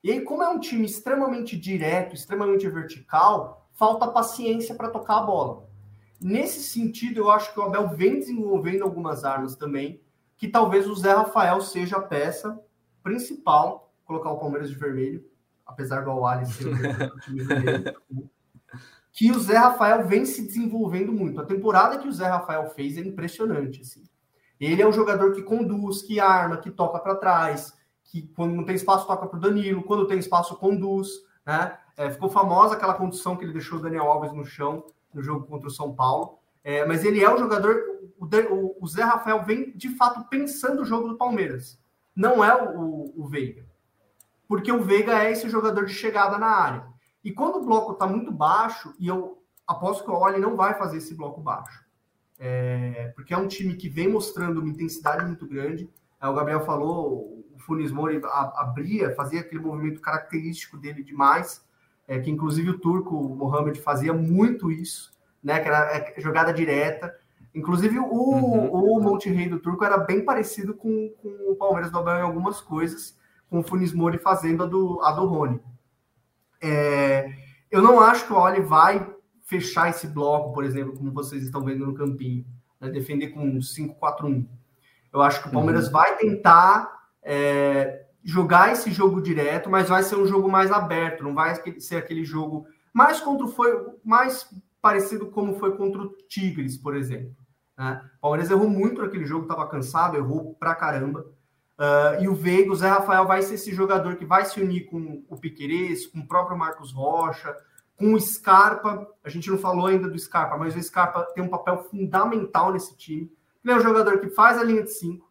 E aí, como é um time extremamente direto, extremamente vertical, falta paciência para tocar a bola. Nesse sentido, eu acho que o Abel vem desenvolvendo algumas armas também, que talvez o Zé Rafael seja a peça principal, colocar o Palmeiras de vermelho, apesar do Awali ser o time vermelho, que o Zé Rafael vem se desenvolvendo muito. A temporada que o Zé Rafael fez é impressionante, assim. Ele é um jogador que conduz, que arma, que toca para trás, que quando não tem espaço toca para o Danilo, quando tem espaço conduz, né? É, ficou famosa aquela condução que ele deixou o Daniel Alves no chão no jogo contra o São Paulo. É, mas ele é um jogador. O, o, Zé Rafael vem de fato pensando o jogo do Palmeiras. Não é o, o Veiga. Porque o Veiga é esse jogador de chegada na área. E quando o bloco está muito baixo, e eu aposto que o Oli não vai fazer esse bloco baixo. É, porque é um time que vem mostrando uma intensidade muito grande. É, o Gabriel falou, o Funes Mori abria, fazia aquele movimento característico dele demais é, que inclusive o turco o Mohamed fazia muito isso, né? Que era é, jogada direta. Inclusive o, uhum. o Monte Rei do turco era bem parecido com, com o Palmeiras do Abel em algumas coisas, com o Funis Mori fazendo a do, a do Rony. É, eu não acho que o Oli vai fechar esse bloco, por exemplo, como vocês estão vendo no campinho, né, defender com 5-4-1. Eu acho que o Palmeiras uhum. vai tentar é, jogar esse jogo direto, mas vai ser um jogo mais aberto, não vai ser aquele jogo mais contra foi mais parecido como foi contra o Tigres, por exemplo. Né? O Palmeiras errou muito naquele jogo, estava cansado, errou pra caramba. Uh, e o Veiga, o Zé Rafael vai ser esse jogador que vai se unir com o Piquerez, com o próprio Marcos Rocha, com o Scarpa. A gente não falou ainda do Scarpa, mas o Scarpa tem um papel fundamental nesse time. Ele é um jogador que faz a linha de cinco,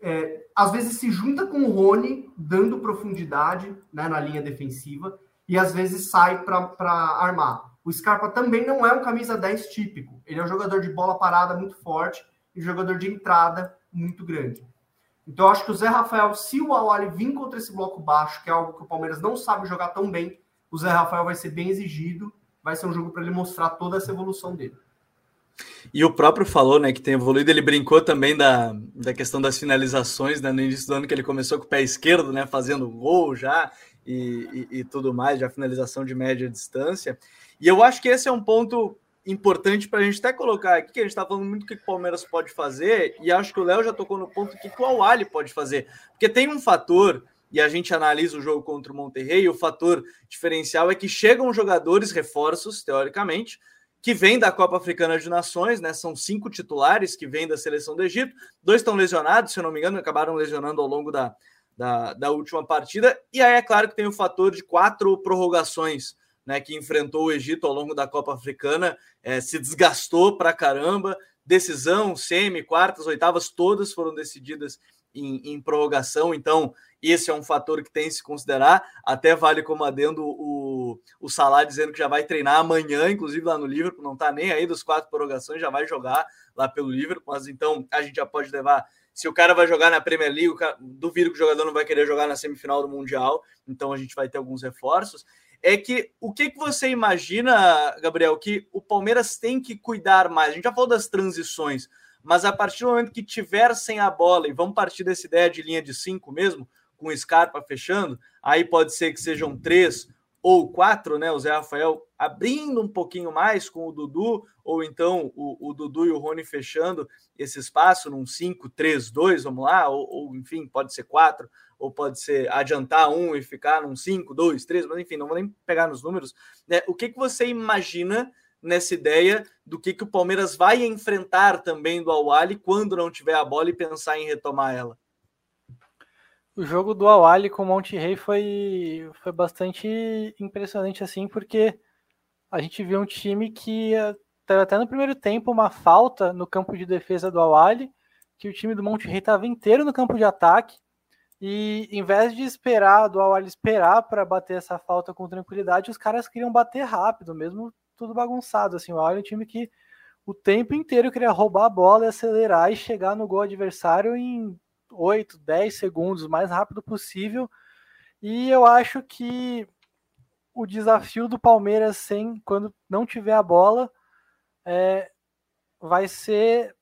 é, às vezes se junta com o Rony, dando profundidade né, na linha defensiva, e às vezes sai para armar. O Scarpa também não é um camisa 10 típico. Ele é um jogador de bola parada muito forte e um jogador de entrada muito grande. Então, acho que o Zé Rafael, se o Awali vir contra esse bloco baixo, que é algo que o Palmeiras não sabe jogar tão bem, o Zé Rafael vai ser bem exigido, vai ser um jogo para ele mostrar toda essa evolução dele. E o próprio falou, né, que tem evoluído, ele brincou também da, da questão das finalizações, né, no início do ano que ele começou com o pé esquerdo, né, fazendo gol já e, e, e tudo mais, já finalização de média distância. E eu acho que esse é um ponto importante para a gente até colocar aqui, que a gente está falando muito do que o Palmeiras pode fazer, e acho que o Léo já tocou no ponto que o Awali pode fazer, porque tem um fator, e a gente analisa o jogo contra o Monterrey, o fator diferencial é que chegam jogadores, reforços, teoricamente, que vem da Copa Africana de Nações, né? São cinco titulares que vêm da seleção do Egito, dois estão lesionados, se eu não me engano, acabaram lesionando ao longo da, da, da, última partida. E aí é claro que tem o fator de quatro prorrogações, né? Que enfrentou o Egito ao longo da Copa Africana, é, se desgastou pra caramba. Decisão, semi, quartas, oitavas, todas foram decididas em, em prorrogação. Então, esse é um fator que tem que se considerar. Até vale como adendo o, o Salah dizendo que já vai treinar amanhã, inclusive lá no Liverpool, não está nem aí dos quatro prorrogações, já vai jogar lá pelo Liverpool. Mas então a gente já pode levar. Se o cara vai jogar na Premier League, cara, duvido que o jogador não vai querer jogar na semifinal do Mundial, então a gente vai ter alguns reforços. É que o que, que você imagina, Gabriel, que o Palmeiras tem que cuidar mais? A gente já falou das transições, mas a partir do momento que tiver sem a bola, e vamos partir dessa ideia de linha de cinco mesmo, com o Scarpa fechando, aí pode ser que sejam três ou quatro, né? O Zé Rafael abrindo um pouquinho mais com o Dudu, ou então o, o Dudu e o Rony fechando esse espaço num 5-3-2, vamos lá, ou, ou, enfim, pode ser quatro, ou pode ser adiantar um e ficar num 5, 2, 3, mas enfim, não vou nem pegar nos números. Né? O que, que você imagina nessa ideia do que, que o Palmeiras vai enfrentar também do Awali quando não tiver a bola e pensar em retomar ela? o jogo do Awali com o Monte Rei foi, foi bastante impressionante, assim, porque a gente viu um time que teve até no primeiro tempo uma falta no campo de defesa do Awali, que o time do Monte Rei estava inteiro no campo de ataque. E em vez de esperar, do Awali esperar para bater essa falta com tranquilidade, os caras queriam bater rápido, mesmo tudo bagunçado. Assim, o é um time que o tempo inteiro queria roubar a bola e acelerar e chegar no gol adversário em 8, 10 segundos, o mais rápido possível. E eu acho que o desafio do Palmeiras sem quando não tiver a bola é, vai ser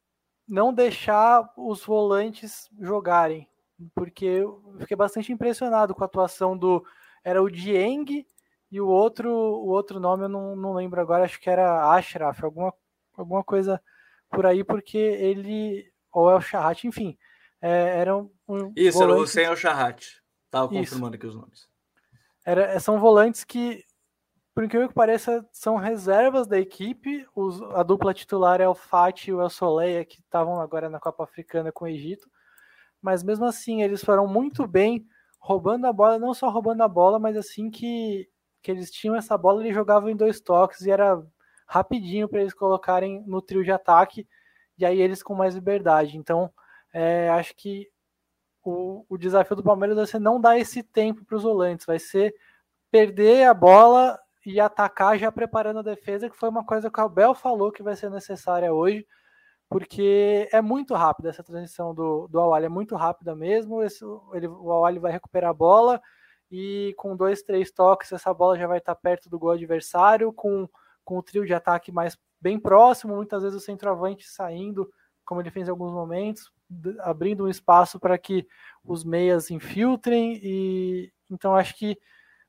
não deixar os volantes jogarem, porque eu fiquei bastante impressionado com a atuação do era o Dieng e o outro o outro nome eu não, não lembro agora, acho que era Ashraf, alguma alguma coisa por aí, porque ele ou é o Charrat, enfim, é, era um, Isso, era o Hussein El Charrat. Tava confirmando aqui os nomes. Era, são volantes que por incrível que pareça, são reservas da equipe. Os, a dupla titular é o Fati e o El Soleia, que estavam agora na Copa Africana com o Egito. Mas mesmo assim, eles foram muito bem roubando a bola, não só roubando a bola, mas assim que, que eles tinham essa bola, eles jogavam em dois toques e era rapidinho para eles colocarem no trio de ataque e aí eles com mais liberdade. Então, é, acho que o, o desafio do Palmeiras vai ser não dar esse tempo para os volantes, vai ser perder a bola e atacar já preparando a defesa, que foi uma coisa que o Abel falou que vai ser necessária hoje, porque é muito rápida essa transição do, do Awali, é muito rápida mesmo. Esse, ele, o Awali vai recuperar a bola e com dois, três toques, essa bola já vai estar perto do gol adversário, com, com o trio de ataque mais bem próximo, muitas vezes o centroavante saindo, como ele fez em alguns momentos, abrindo um espaço para que os meias infiltrem, e então acho que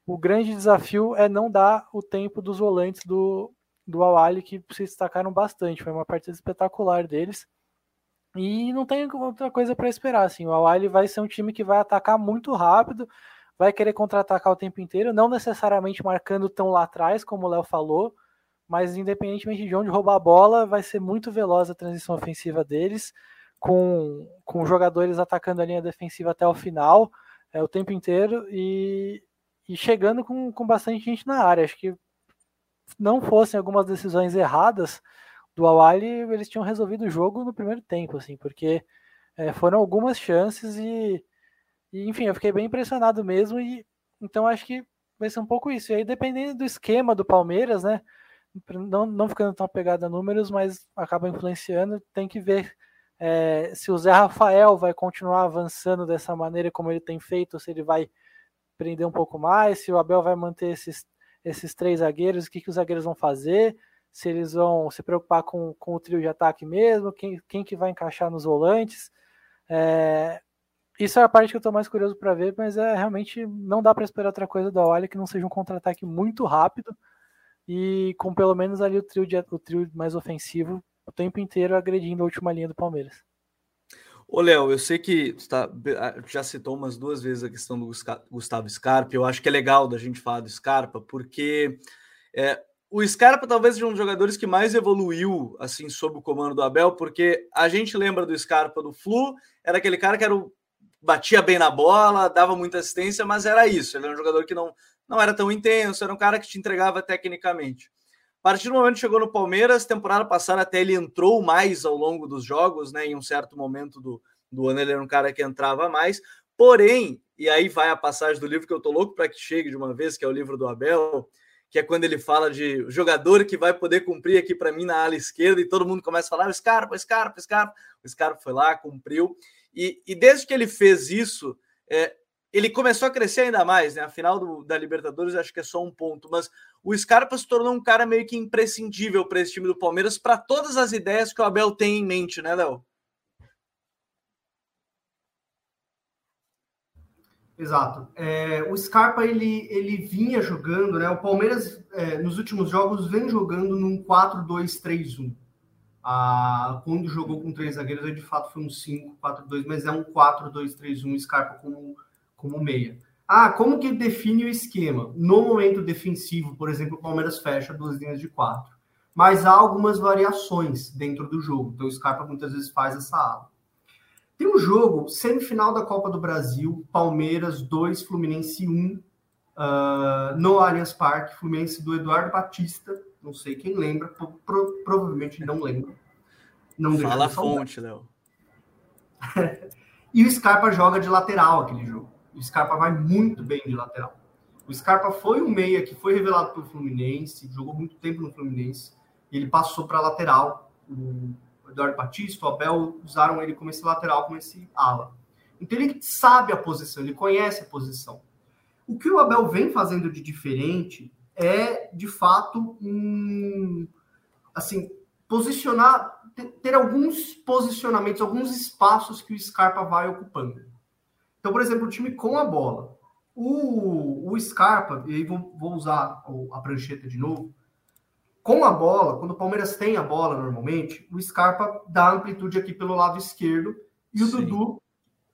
o grande desafio é não dar o tempo dos volantes do, do Awali, que se destacaram bastante. Foi uma partida espetacular deles. E não tem outra coisa para esperar. Assim. O Awali vai ser um time que vai atacar muito rápido, vai querer contra-atacar o tempo inteiro, não necessariamente marcando tão lá atrás, como o Léo falou, mas independentemente de onde roubar a bola, vai ser muito veloz a transição ofensiva deles, com, com jogadores atacando a linha defensiva até o final, é, o tempo inteiro, e e chegando com, com bastante gente na área. Acho que não fossem algumas decisões erradas do Awali, eles tinham resolvido o jogo no primeiro tempo, assim, porque é, foram algumas chances e, e, enfim, eu fiquei bem impressionado mesmo e então acho que vai ser um pouco isso. E aí, dependendo do esquema do Palmeiras, né, não, não ficando tão apegado a números, mas acaba influenciando, tem que ver é, se o Zé Rafael vai continuar avançando dessa maneira como ele tem feito, se ele vai prender um pouco mais, se o Abel vai manter esses, esses três zagueiros, o que, que os zagueiros vão fazer, se eles vão se preocupar com, com o trio de ataque mesmo, quem, quem que vai encaixar nos volantes. É, isso é a parte que eu estou mais curioso para ver, mas é realmente não dá para esperar outra coisa do Awali que não seja um contra-ataque muito rápido e com pelo menos ali o trio, de, o trio mais ofensivo o tempo inteiro agredindo a última linha do Palmeiras. Ô, Léo, eu sei que tá, já citou umas duas vezes a questão do Gustavo Scarpa. Eu acho que é legal da gente falar do Scarpa, porque é, o Scarpa talvez seja um dos jogadores que mais evoluiu assim sob o comando do Abel, porque a gente lembra do Scarpa do Flu, era aquele cara que era o, batia bem na bola, dava muita assistência, mas era isso. Ele era um jogador que não, não era tão intenso, era um cara que te entregava tecnicamente. A partir do momento que chegou no Palmeiras, temporada passada até ele entrou mais ao longo dos jogos, né? Em um certo momento do, do ano ele era um cara que entrava mais. Porém, e aí vai a passagem do livro que eu tô louco para que chegue de uma vez, que é o livro do Abel, que é quando ele fala de jogador que vai poder cumprir aqui para mim na ala esquerda e todo mundo começa a falar Scarpa, Scarpa, Scarpa. O Scarpa foi lá, cumpriu. E, e desde que ele fez isso, é, ele começou a crescer ainda mais, né? A final do, da Libertadores acho que é só um ponto, mas o Scarpa se tornou um cara meio que imprescindível para esse time do Palmeiras, para todas as ideias que o Abel tem em mente, né, Léo? Exato. É, o Scarpa ele, ele vinha jogando, né? O Palmeiras é, nos últimos jogos vem jogando num 4-2-3-1. Ah, quando jogou com três zagueiros, de fato foi um 5-4-2, mas é um 4-2-3-1, Scarpa como, como meia. Ah, como que define o esquema? No momento defensivo, por exemplo, o Palmeiras fecha duas linhas de quatro. Mas há algumas variações dentro do jogo. Então o Scarpa muitas vezes faz essa ala. Tem um jogo, semifinal da Copa do Brasil, Palmeiras 2, Fluminense 1, uh, no Allianz Parque, Fluminense do Eduardo Batista Não sei quem lembra, pro, provavelmente não lembra. Não Fala a fonte, Léo. e o Scarpa joga de lateral aquele jogo. O Scarpa vai muito bem de lateral. O Scarpa foi um meia que foi revelado pelo Fluminense, jogou muito tempo no Fluminense, e ele passou para lateral. O Eduardo Batista, o Abel usaram ele como esse lateral, como esse ala. Então ele sabe a posição, ele conhece a posição. O que o Abel vem fazendo de diferente é, de fato, um, assim, posicionar, ter alguns posicionamentos, alguns espaços que o Scarpa vai ocupando. Então, por exemplo, o time com a bola. O, o Scarpa, e aí vou, vou usar a prancheta de novo, com a bola, quando o Palmeiras tem a bola normalmente, o Scarpa dá amplitude aqui pelo lado esquerdo e o Sim. Dudu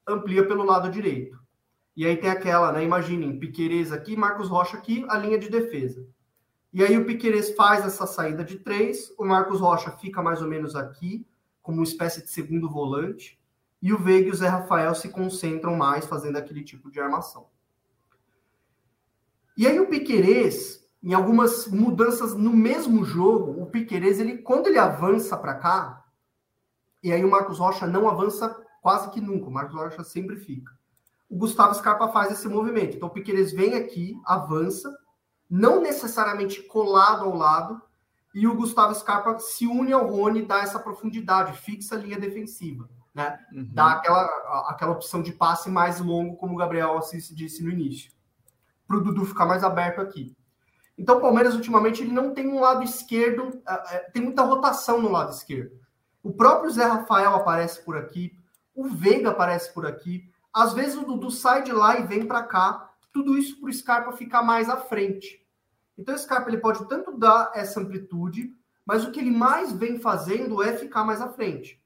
amplia pelo lado direito. E aí tem aquela, né? Imaginem, Piquerez aqui, Marcos Rocha aqui, a linha de defesa. E aí o Piquerez faz essa saída de três, o Marcos Rocha fica mais ou menos aqui, como uma espécie de segundo volante, e o Veiga e o Zé Rafael se concentram mais fazendo aquele tipo de armação. E aí o Piquerez, em algumas mudanças no mesmo jogo, o Piquerez, ele, quando ele avança para cá, e aí o Marcos Rocha não avança quase que nunca, o Marcos Rocha sempre fica o Gustavo Scarpa faz esse movimento. Então o Piqueires vem aqui, avança, não necessariamente colado ao lado, e o Gustavo Scarpa se une ao Rony, dá essa profundidade, fixa a linha defensiva, né? Uhum. Dá aquela, aquela opção de passe mais longo, como o Gabriel Assis disse no início, para o Dudu ficar mais aberto aqui. Então o Palmeiras, ultimamente, ele não tem um lado esquerdo, é, é, tem muita rotação no lado esquerdo. O próprio Zé Rafael aparece por aqui, o Veiga aparece por aqui, às vezes o Dudu sai de lá e vem para cá, tudo isso para o Scarpa ficar mais à frente. Então o Scarpa ele pode tanto dar essa amplitude, mas o que ele mais vem fazendo é ficar mais à frente.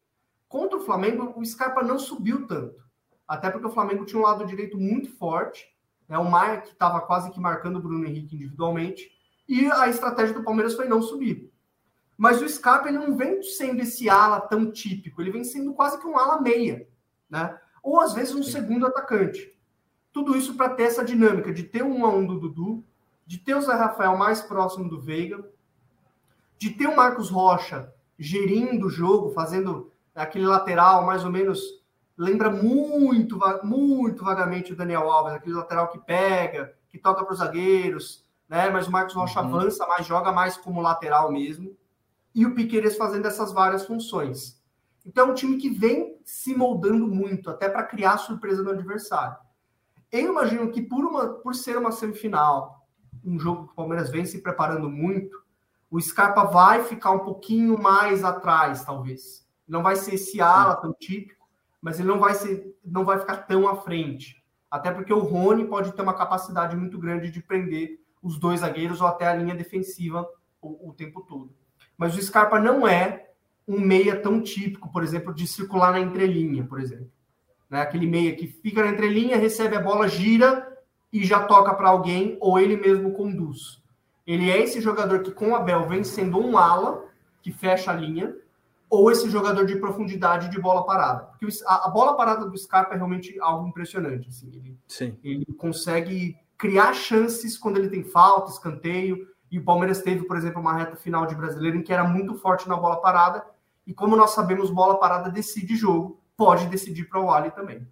Contra o Flamengo, o Scarpa não subiu tanto. Até porque o Flamengo tinha um lado direito muito forte. Né? O Maia, que estava quase que marcando o Bruno Henrique individualmente. E a estratégia do Palmeiras foi não subir. Mas o Scarpa ele não vem sendo esse ala tão típico. Ele vem sendo quase que um ala meia. Né? Ou às vezes um Sim. segundo atacante. Tudo isso para ter essa dinâmica de ter um a um do Dudu, de ter o Zé Rafael mais próximo do Veiga, de ter o Marcos Rocha gerindo o jogo, fazendo aquele lateral mais ou menos lembra muito, muito vagamente o Daniel Alves, aquele lateral que pega, que toca para os zagueiros, né? Mas o Marcos Rocha uhum. avança, mas joga mais como lateral mesmo. E o Piqueires fazendo essas várias funções. Então é um time que vem se moldando muito, até para criar surpresa no adversário. Eu imagino que por, uma, por ser uma semifinal, um jogo que o Palmeiras vem se preparando muito, o Scarpa vai ficar um pouquinho mais atrás, talvez. Não vai ser esse ala tão típico, mas ele não vai ser, não vai ficar tão à frente. Até porque o Rony pode ter uma capacidade muito grande de prender os dois zagueiros ou até a linha defensiva o, o tempo todo. Mas o Scarpa não é um meia tão típico, por exemplo, de circular na entrelinha, por exemplo. Né? Aquele meia que fica na entrelinha, recebe a bola, gira e já toca para alguém, ou ele mesmo conduz. Ele é esse jogador que, com o Abel, vem sendo um ala, que fecha a linha, ou esse jogador de profundidade de bola parada. Porque a, bola parada do Scarpa é realmente algo impressionante. Assim. Ele, Sim. ele consegue criar chances quando ele tem falta, escanteio. E o Palmeiras teve, por exemplo, uma reta final de brasileiro em que era muito forte na bola parada e como nós sabemos, bola parada decide jogo, pode decidir para o Ali também.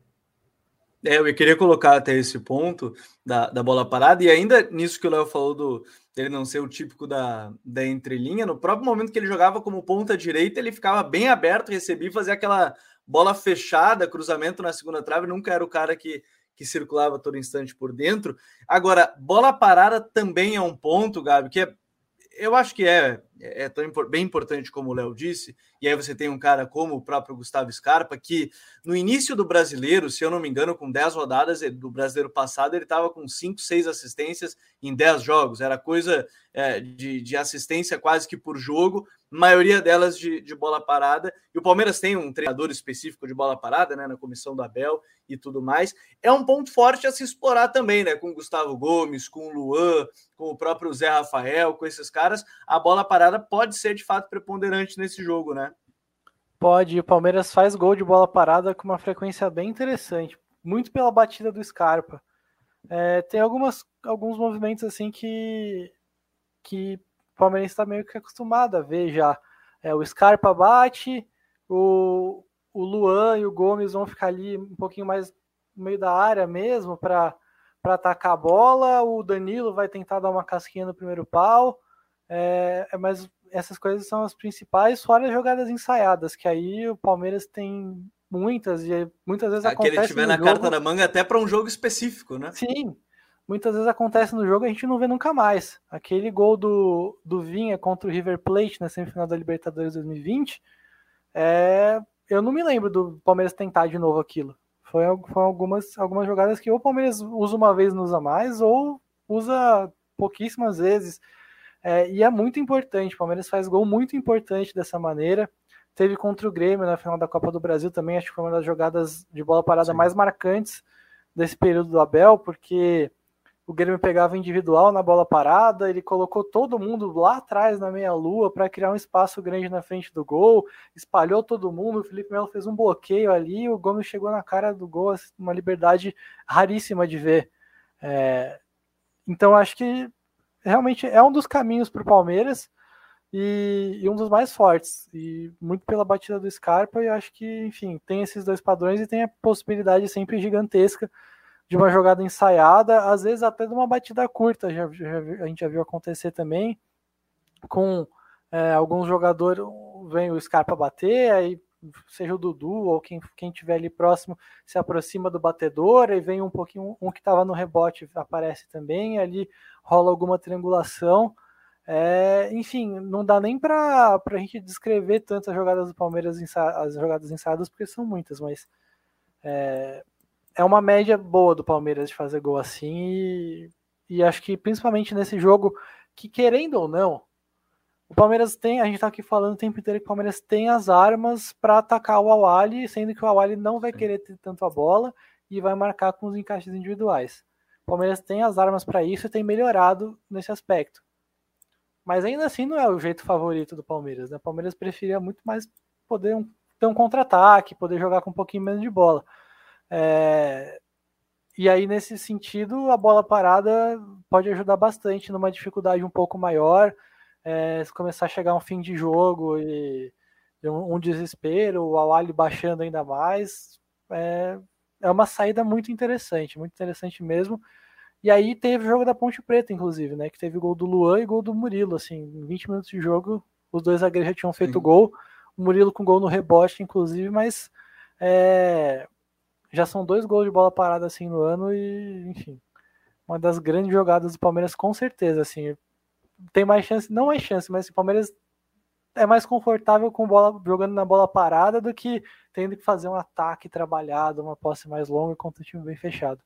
É, eu queria colocar até esse ponto da, da bola parada, e ainda nisso que o Léo falou do dele não ser o típico da, da entrelinha, no próprio momento que ele jogava como ponta direita, ele ficava bem aberto, recebia e fazia aquela bola fechada, cruzamento na segunda trave, nunca era o cara que, que circulava todo instante por dentro. Agora, bola parada também é um ponto, Gabi, que é eu acho que é, é tão bem importante como o Léo disse, e aí você tem um cara como o próprio Gustavo Scarpa, que no início do brasileiro, se eu não me engano, com 10 rodadas do brasileiro passado, ele estava com 5, 6 assistências em 10 jogos, era coisa é, de, de assistência quase que por jogo, maioria delas de, de, bola parada. E o Palmeiras tem um treinador específico de bola parada, né, na comissão do Abel e tudo mais. É um ponto forte a se explorar também, né, com o Gustavo Gomes, com o Luan, com o próprio Zé Rafael, com esses caras. A bola parada pode ser de fato preponderante nesse jogo, né? Pode. O Palmeiras faz gol de bola parada com uma frequência bem interessante, muito pela batida do Scarpa. É, tem algumas, alguns movimentos assim que, que Palmeirense está meio que acostumado a ver já. É, o Scarpa bate, o, o Luan e o Gomes vão ficar ali um pouquinho mais no meio da área mesmo para atacar a bola. O Danilo vai tentar dar uma casquinha no primeiro pau. É, é, mas essas coisas são as principais, fora as jogadas ensaiadas, que aí o Palmeiras tem muitas e muitas vezes Aquele acontece. tiver na jogo. carta da manga até para um jogo específico, né? Sim, muitas vezes acontece no jogo a gente não vê nunca mais. Aquele gol do, do Vinha contra o River Plate na semifinal da Libertadores 2020, é, eu não me lembro do Palmeiras tentar de novo aquilo. Foi, foi algumas, algumas jogadas que ou o Palmeiras usa uma vez não usa mais, ou usa pouquíssimas vezes. É, e é muito importante. O Palmeiras faz gol muito importante dessa maneira. Teve contra o Grêmio na final da Copa do Brasil também, acho que foi uma das jogadas de bola parada Sim. mais marcantes desse período do Abel, porque o Grêmio pegava individual na bola parada, ele colocou todo mundo lá atrás na meia-lua para criar um espaço grande na frente do gol, espalhou todo mundo, o Felipe Melo fez um bloqueio ali, o Gomes chegou na cara do gol, assim, uma liberdade raríssima de ver. É... Então acho que realmente é um dos caminhos para o Palmeiras e, e, um dos mais fortes, e muito pela batida do Scarpa, e acho que, enfim, tem esses dois padrões e tem a possibilidade sempre gigantesca de uma jogada ensaiada, às vezes até de uma batida curta, já, já a gente já viu acontecer também, com é, alguns jogadores, vem o Scarpa bater, aí seja o Dudu ou quem, quem tiver ali próximo se aproxima do batedor, e vem um pouquinho, um que estava no rebote aparece também, ali rola alguma triangulação, é, enfim, não dá nem para a gente descrever tantas jogadas do Palmeiras, as jogadas ensaiadas, porque são muitas, mas é, é uma média boa do Palmeiras de fazer gol assim e, e, acho que principalmente nesse jogo que querendo ou não o Palmeiras tem, a gente tá aqui falando o tempo inteiro que o Palmeiras tem as armas para atacar o Awali, sendo que o Awali não vai querer ter tanto a bola e vai marcar com os encaixes individuais. O Palmeiras tem as armas para isso e tem melhorado nesse aspecto. Mas ainda assim não é o jeito favorito do Palmeiras, né? O Palmeiras preferia muito mais poder um, ter um contra-ataque, poder jogar com um pouquinho menos de bola. É... E aí, nesse sentido, a bola parada pode ajudar bastante numa dificuldade um pouco maior. É, se começar a chegar um fim de jogo e, e um, um, desespero, o Awali baixando ainda mais, é, é uma saída muito interessante, muito interessante mesmo. E aí teve o jogo da Ponte Preta, inclusive, né? Que teve gol do Luan e gol do Murilo. Assim, em 20 minutos de jogo, os dois zagueiros já tinham feito Sim. gol. O Murilo com gol no rebote, inclusive, mas é, já são dois gols de bola parada assim no ano e, enfim, uma das grandes jogadas do Palmeiras com certeza, assim, tem mais chance, não mais chance, mas o Palmeiras é mais confortável com bola jogando na bola parada do que tendo que fazer um ataque trabalhado, uma posse mais longa contra um time bem fechado.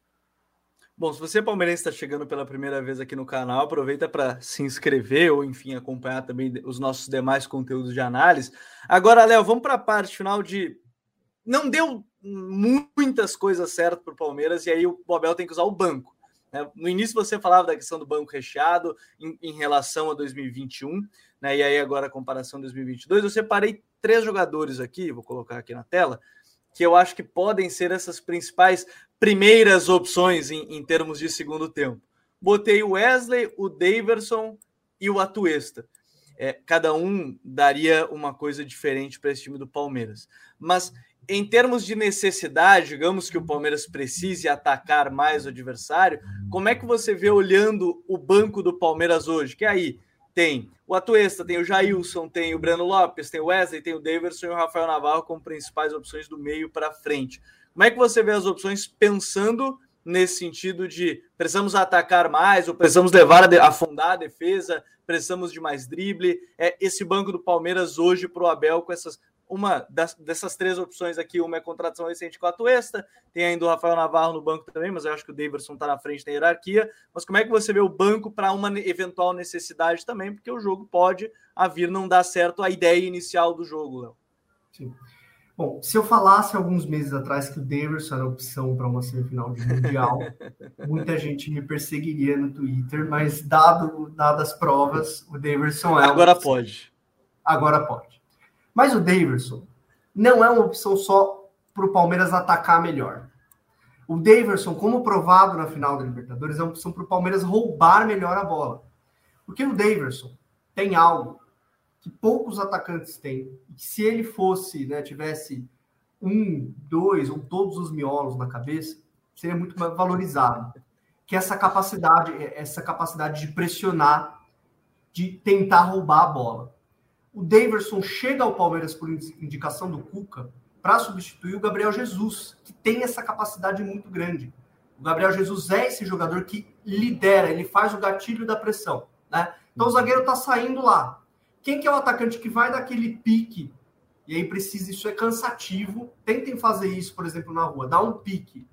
Bom, se você é palmeirense está chegando pela primeira vez aqui no canal, aproveita para se inscrever ou, enfim, acompanhar também os nossos demais conteúdos de análise. Agora, Léo, vamos para a parte final de. Não deu muitas coisas certas para o Palmeiras e aí o Abel tem que usar o banco. Né? No início você falava da questão do banco recheado em, em relação a 2021, né? e aí agora a comparação 2022. Eu separei três jogadores aqui, vou colocar aqui na tela, que eu acho que podem ser essas principais primeiras opções em, em termos de segundo tempo. Botei o Wesley, o Daverson e o Atuesta. É, cada um daria uma coisa diferente para esse time do Palmeiras. Mas em termos de necessidade, digamos que o Palmeiras precise atacar mais o adversário, como é que você vê olhando o banco do Palmeiras hoje? Que aí tem o Atuesta, tem o Jailson, tem o Breno Lopes, tem o Wesley, tem o Davidson e o Rafael Navarro como principais opções do meio para frente. Como é que você vê as opções pensando nesse sentido de precisamos atacar mais, ou precisamos levar a afundar a defesa, precisamos de mais drible? É esse banco do Palmeiras hoje para o Abel com essas uma das, dessas três opções aqui, uma é contratação recente com a Tuesta, tem ainda o Rafael Navarro no banco também, mas eu acho que o Davidson está na frente da hierarquia. Mas como é que você vê o banco para uma eventual necessidade também? Porque o jogo pode a vir não dar certo a ideia inicial do jogo, Léo. Sim. Bom, se eu falasse alguns meses atrás que o Davidson era opção para uma semifinal de Mundial, muita gente me perseguiria no Twitter, mas dado dadas as provas, o Davidson é. Agora pode. Agora pode. Mas o Daverson não é uma opção só para o Palmeiras atacar melhor. O Daverson, como provado na final da Libertadores, é uma opção para o Palmeiras roubar melhor a bola. Porque o Daverson, tem algo que poucos atacantes têm. Se ele fosse, né, tivesse um, dois ou todos os miolos na cabeça, seria muito mais valorizado. Que essa capacidade, essa capacidade de pressionar, de tentar roubar a bola. O Daverson chega ao Palmeiras por indicação do Cuca para substituir o Gabriel Jesus, que tem essa capacidade muito grande. O Gabriel Jesus é esse jogador que lidera, ele faz o gatilho da pressão. Né? Então o zagueiro está saindo lá. Quem que é o atacante que vai daquele pique? E aí precisa, isso é cansativo. Tentem fazer isso, por exemplo, na rua, dar um pique.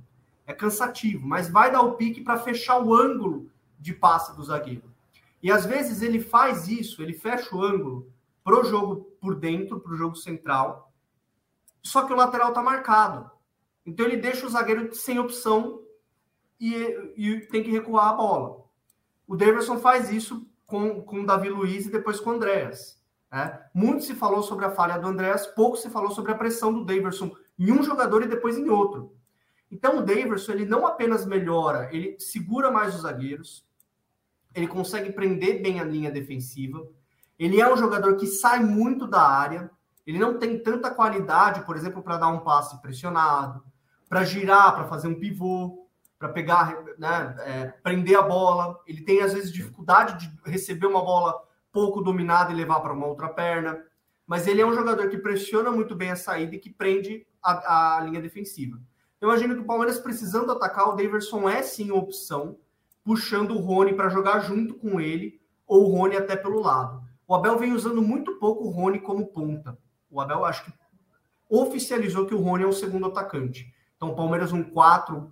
É cansativo, mas vai dar o pique para fechar o ângulo de passe do zagueiro. E às vezes ele faz isso, ele fecha o ângulo pro jogo por dentro, pro jogo central. Só que o lateral tá marcado. Então ele deixa o zagueiro sem opção e, e tem que recuar a bola. O Davidson faz isso com, com o Davi Luiz e depois com o Andréas. Né? Muito se falou sobre a falha do Andréas, pouco se falou sobre a pressão do Davidson em um jogador e depois em outro. Então o Davidson ele não apenas melhora, ele segura mais os zagueiros, ele consegue prender bem a linha defensiva, ele é um jogador que sai muito da área, ele não tem tanta qualidade, por exemplo, para dar um passe pressionado, para girar, para fazer um pivô para pegar, né, é, prender a bola. Ele tem, às vezes, dificuldade de receber uma bola pouco dominada e levar para uma outra perna. Mas ele é um jogador que pressiona muito bem a saída e que prende a, a linha defensiva. Eu imagino que o Palmeiras, precisando atacar, o Daverson é sim opção, puxando o Rony para jogar junto com ele, ou o Rony até pelo lado. O Abel vem usando muito pouco o Rony como ponta. O Abel acho que oficializou que o Rony é o segundo atacante. Então, o Palmeiras um 4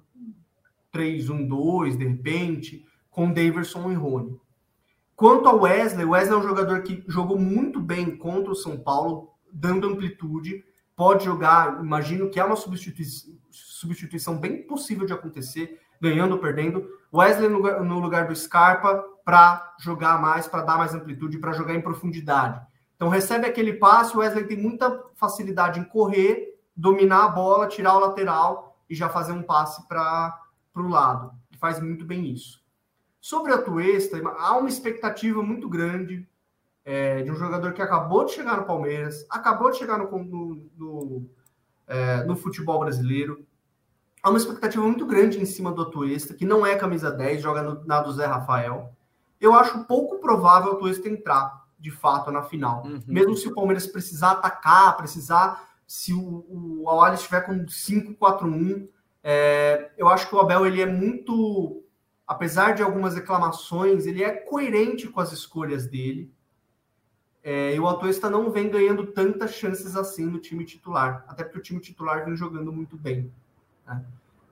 3-1-2, de repente, com Daverson e Rony. Quanto ao Wesley, o Wesley é um jogador que jogou muito bem contra o São Paulo, dando amplitude, pode jogar, imagino que é uma substituição, substituição bem possível de acontecer, ganhando ou perdendo. Wesley no, lugar do Scarpa para jogar mais, para dar mais amplitude, para jogar em profundidade. Então recebe aquele passe, o Wesley tem muita facilidade em correr, dominar a bola, tirar o lateral e já fazer um passe para o lado. Faz muito bem isso. Sobre a Tuesta, há uma expectativa muito grande é, de um jogador que acabou de chegar no Palmeiras, acabou de chegar no, no, no, é, no futebol brasileiro. Há uma expectativa muito grande em cima do Atuesta, que não é camisa 10, joga no, na do Zé Rafael. Eu acho pouco provável o Atuesta entrar, de fato, na final. Uhum. Mesmo se o Palmeiras precisar atacar, precisar, se o, o Awali estiver com 5-4-1, é, eu acho que o Abel ele é muito, apesar de algumas reclamações, ele é coerente com as escolhas dele. É, e o Atuesta não vem ganhando tantas chances assim no time titular, até porque o time titular vem jogando muito bem. Né?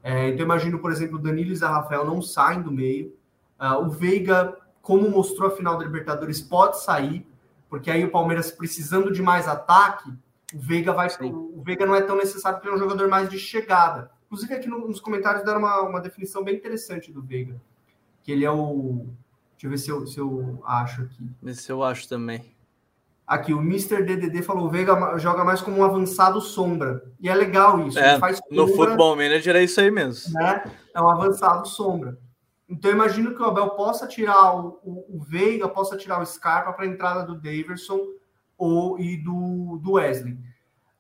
É, então, imagino, por exemplo, o Danilo e o Rafael não saem do meio. Uh, o Veiga, como mostrou a final da Libertadores, pode sair, porque aí o Palmeiras precisando de mais ataque, o Veiga vai. O Veiga não é tão necessário porque é um jogador mais de chegada. Inclusive, aqui nos comentários deram uma, uma definição bem interessante do Veiga. Que ele é o. Deixa eu ver se eu, se eu acho aqui. Esse eu acho também. Aqui, o Mr. DDD falou: o Veiga joga mais como um avançado sombra. E é legal isso. É, faz sombra, no Futebol Manager é isso aí mesmo. Né? É um avançado sombra. Então, eu imagino que o Abel possa tirar o, o, o Veiga, possa tirar o Scarpa para a entrada do Daverson ou, e do, do Wesley.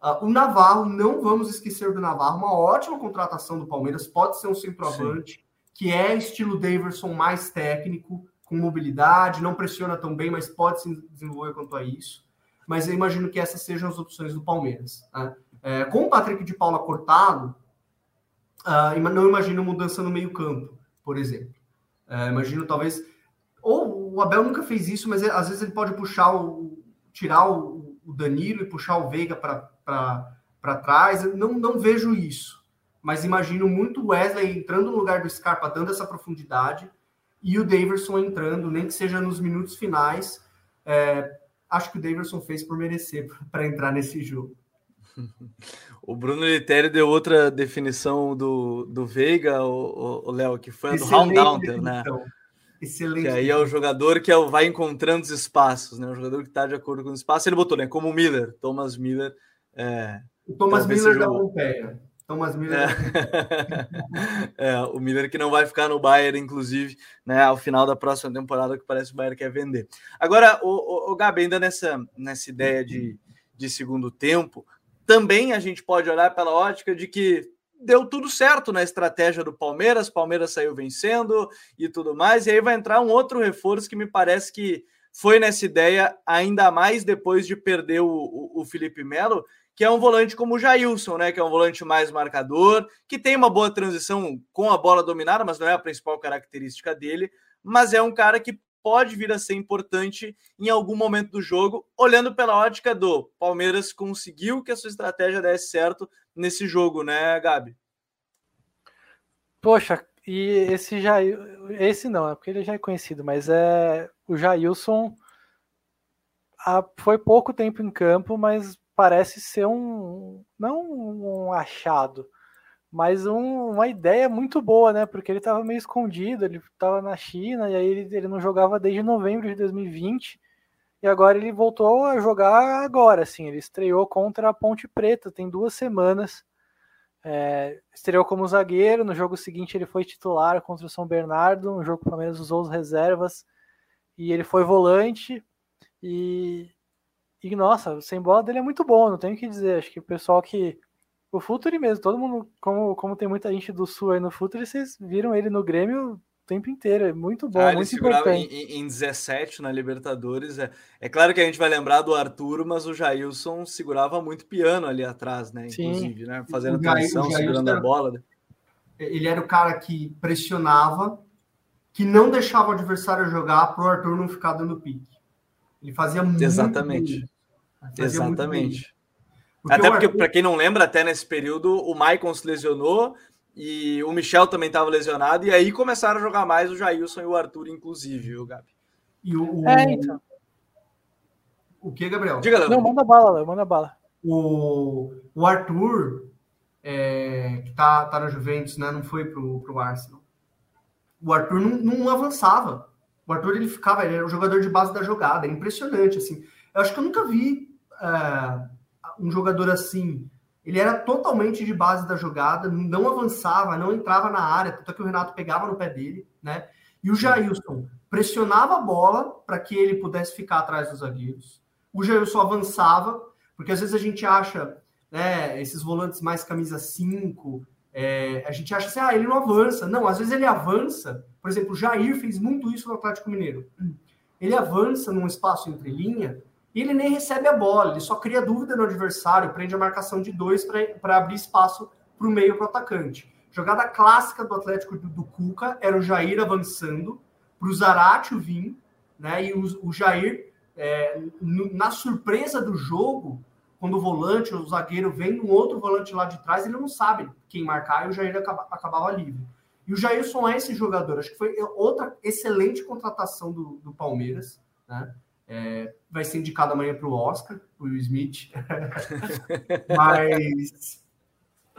Uh, o Navarro, não vamos esquecer do Navarro, uma ótima contratação do Palmeiras, pode ser um centroavante, Sim. que é estilo Daverson mais técnico, com mobilidade, não pressiona tão bem, mas pode se desenvolver quanto a isso. Mas eu imagino que essas sejam as opções do Palmeiras. Né? É, com o Patrick de Paula cortado, uh, não imagino mudança no meio-campo, por exemplo. Uh, imagino talvez. Ou o Abel nunca fez isso, mas às vezes ele pode puxar o. tirar o, o Danilo e puxar o Veiga para trás. Não, não vejo isso. Mas imagino muito Wesley entrando no lugar do Scarpa, dando essa profundidade, e o Daverson entrando, nem que seja nos minutos finais. É, acho que o Daverson fez por merecer para entrar nesse jogo. O Bruno Litério deu outra definição do, do Veiga, o, o Léo, que foi a do Round Down, né? Excelente. Que aí é o jogador que é, vai encontrando os espaços, né? O jogador que está de acordo com o espaço. Ele botou, né? Como o Miller, Thomas Miller, é, o Thomas Miller da Pompeia. Thomas Miller. É. é. o Miller que não vai ficar no Bayern, inclusive, né, ao final da próxima temporada, que parece que o Bayern quer vender. Agora, o, o, o Gabi, ainda nessa, nessa ideia de, de segundo tempo, também a gente pode olhar pela ótica de que deu tudo certo na estratégia do Palmeiras, Palmeiras saiu vencendo e tudo mais, e aí vai entrar um outro reforço que me parece que foi nessa ideia, ainda mais depois de perder o, o, o Felipe Melo, que é um volante como o Jailson, né? Que é um volante mais marcador, que tem uma boa transição com a bola dominada, mas não é a principal característica dele. Mas é um cara que pode vir a ser importante em algum momento do jogo, olhando pela ótica do Palmeiras conseguiu que a sua estratégia desse certo nesse jogo, né, Gabi? Poxa, e esse já esse não, é porque ele já é conhecido, mas é o Jailson foi pouco tempo em campo, mas parece ser um não um achado, mas um, uma ideia muito boa, né? Porque ele estava meio escondido, ele estava na China e aí ele, ele não jogava desde novembro de 2020 e agora ele voltou a jogar agora, assim. Ele estreou contra a Ponte Preta, tem duas semanas. É, estreou como zagueiro, no jogo seguinte ele foi titular contra o São Bernardo, no jogo que o Palmeiras usou as reservas e ele foi volante e e nossa, sem bola dele é muito bom, não tenho o que dizer. Acho que o pessoal que. O Futuri mesmo, todo mundo, como, como tem muita gente do Sul aí no Futuri, vocês viram ele no Grêmio o tempo inteiro. É muito bom, ah, muito importante. Em, em 17 na Libertadores. É, é claro que a gente vai lembrar do Arthur, mas o Jailson segurava muito piano ali atrás, né? Inclusive, Sim. né? Fazendo transição, segurando era, a bola. Né? Ele era o cara que pressionava, que não deixava o adversário jogar para o Arthur não ficar dando pique. Ele fazia muito. Exatamente. Exatamente. Porque até porque, Arthur... para quem não lembra, até nesse período, o Maicon se lesionou e o Michel também estava lesionado, e aí começaram a jogar mais o Jailson e o Arthur, inclusive, o Gabi? E o, É, então. O que, Gabriel? Diga, Léo. Não, manda bala, Léo, manda bala. O, o Arthur, é, que tá, tá na Juventus, né? Não foi pro, pro Arsenal. O Arthur não, não avançava. O Arthur ele ficava, ele era o jogador de base da jogada, é impressionante, assim. Eu acho que eu nunca vi uh, um jogador assim. Ele era totalmente de base da jogada, não avançava, não entrava na área, tanto é que o Renato pegava no pé dele, né? E o Jailson pressionava a bola para que ele pudesse ficar atrás dos zagueiros. O Jailson avançava, porque às vezes a gente acha, né, esses volantes mais camisa 5, é, a gente acha assim, ah, ele não avança. Não, às vezes ele avança. Por exemplo, o Jair fez muito isso no Atlético Mineiro. Ele avança num espaço entre linha e ele nem recebe a bola, ele só cria dúvida no adversário, prende a marcação de dois para abrir espaço para o meio para o atacante. Jogada clássica do Atlético do, do Cuca era o Jair avançando para o Zarate vir, né? E o, o Jair, é, na surpresa do jogo, quando o volante, o zagueiro, vem um outro volante lá de trás, ele não sabe quem marcar e o Jair acaba, acabava livre. E o Jairson é esse jogador. Acho que foi outra excelente contratação do, do Palmeiras, né? É, vai ser indicado amanhã para o Oscar, o Will Smith. mas,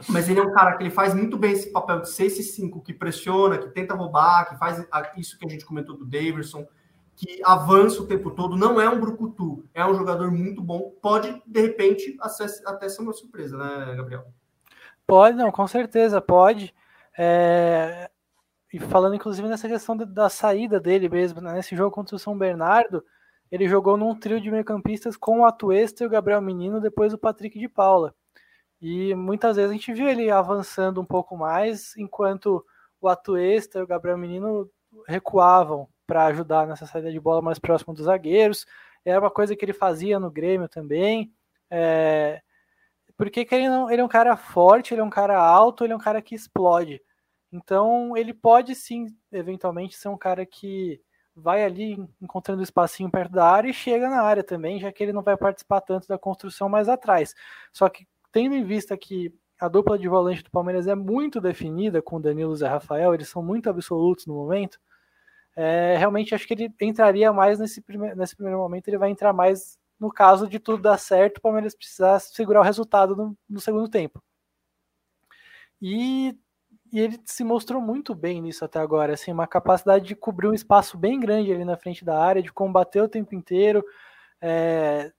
mas ele é um cara que ele faz muito bem esse papel de 6 e 5, que pressiona, que tenta roubar, que faz isso que a gente comentou do Davidson, que avança o tempo todo, não é um brucutu, é um jogador muito bom. Pode, de repente, até ser uma surpresa, né, Gabriel? Pode, não, com certeza, pode. É... E falando, inclusive, nessa questão da, da saída dele mesmo, né? nesse jogo contra o São Bernardo, ele jogou num trio de meio-campistas com o Atuesta e o Gabriel Menino, depois o Patrick de Paula. E muitas vezes a gente viu ele avançando um pouco mais, enquanto o Atuesta e o Gabriel Menino recuavam para ajudar nessa saída de bola mais próximo dos zagueiros. Era uma coisa que ele fazia no Grêmio também. É... Porque ele, não, ele é um cara forte, ele é um cara alto, ele é um cara que explode. Então ele pode sim, eventualmente, ser um cara que vai ali encontrando espacinho perto da área e chega na área também, já que ele não vai participar tanto da construção mais atrás. Só que tendo em vista que a dupla de volante do Palmeiras é muito definida com Danilo e Zé Rafael, eles são muito absolutos no momento. É, realmente acho que ele entraria mais nesse, prime nesse primeiro momento, ele vai entrar mais no caso de tudo dar certo, o Palmeiras precisar segurar o resultado no, no segundo tempo. E e ele se mostrou muito bem nisso até agora, assim, uma capacidade de cobrir um espaço bem grande ali na frente da área, de combater o tempo inteiro. É,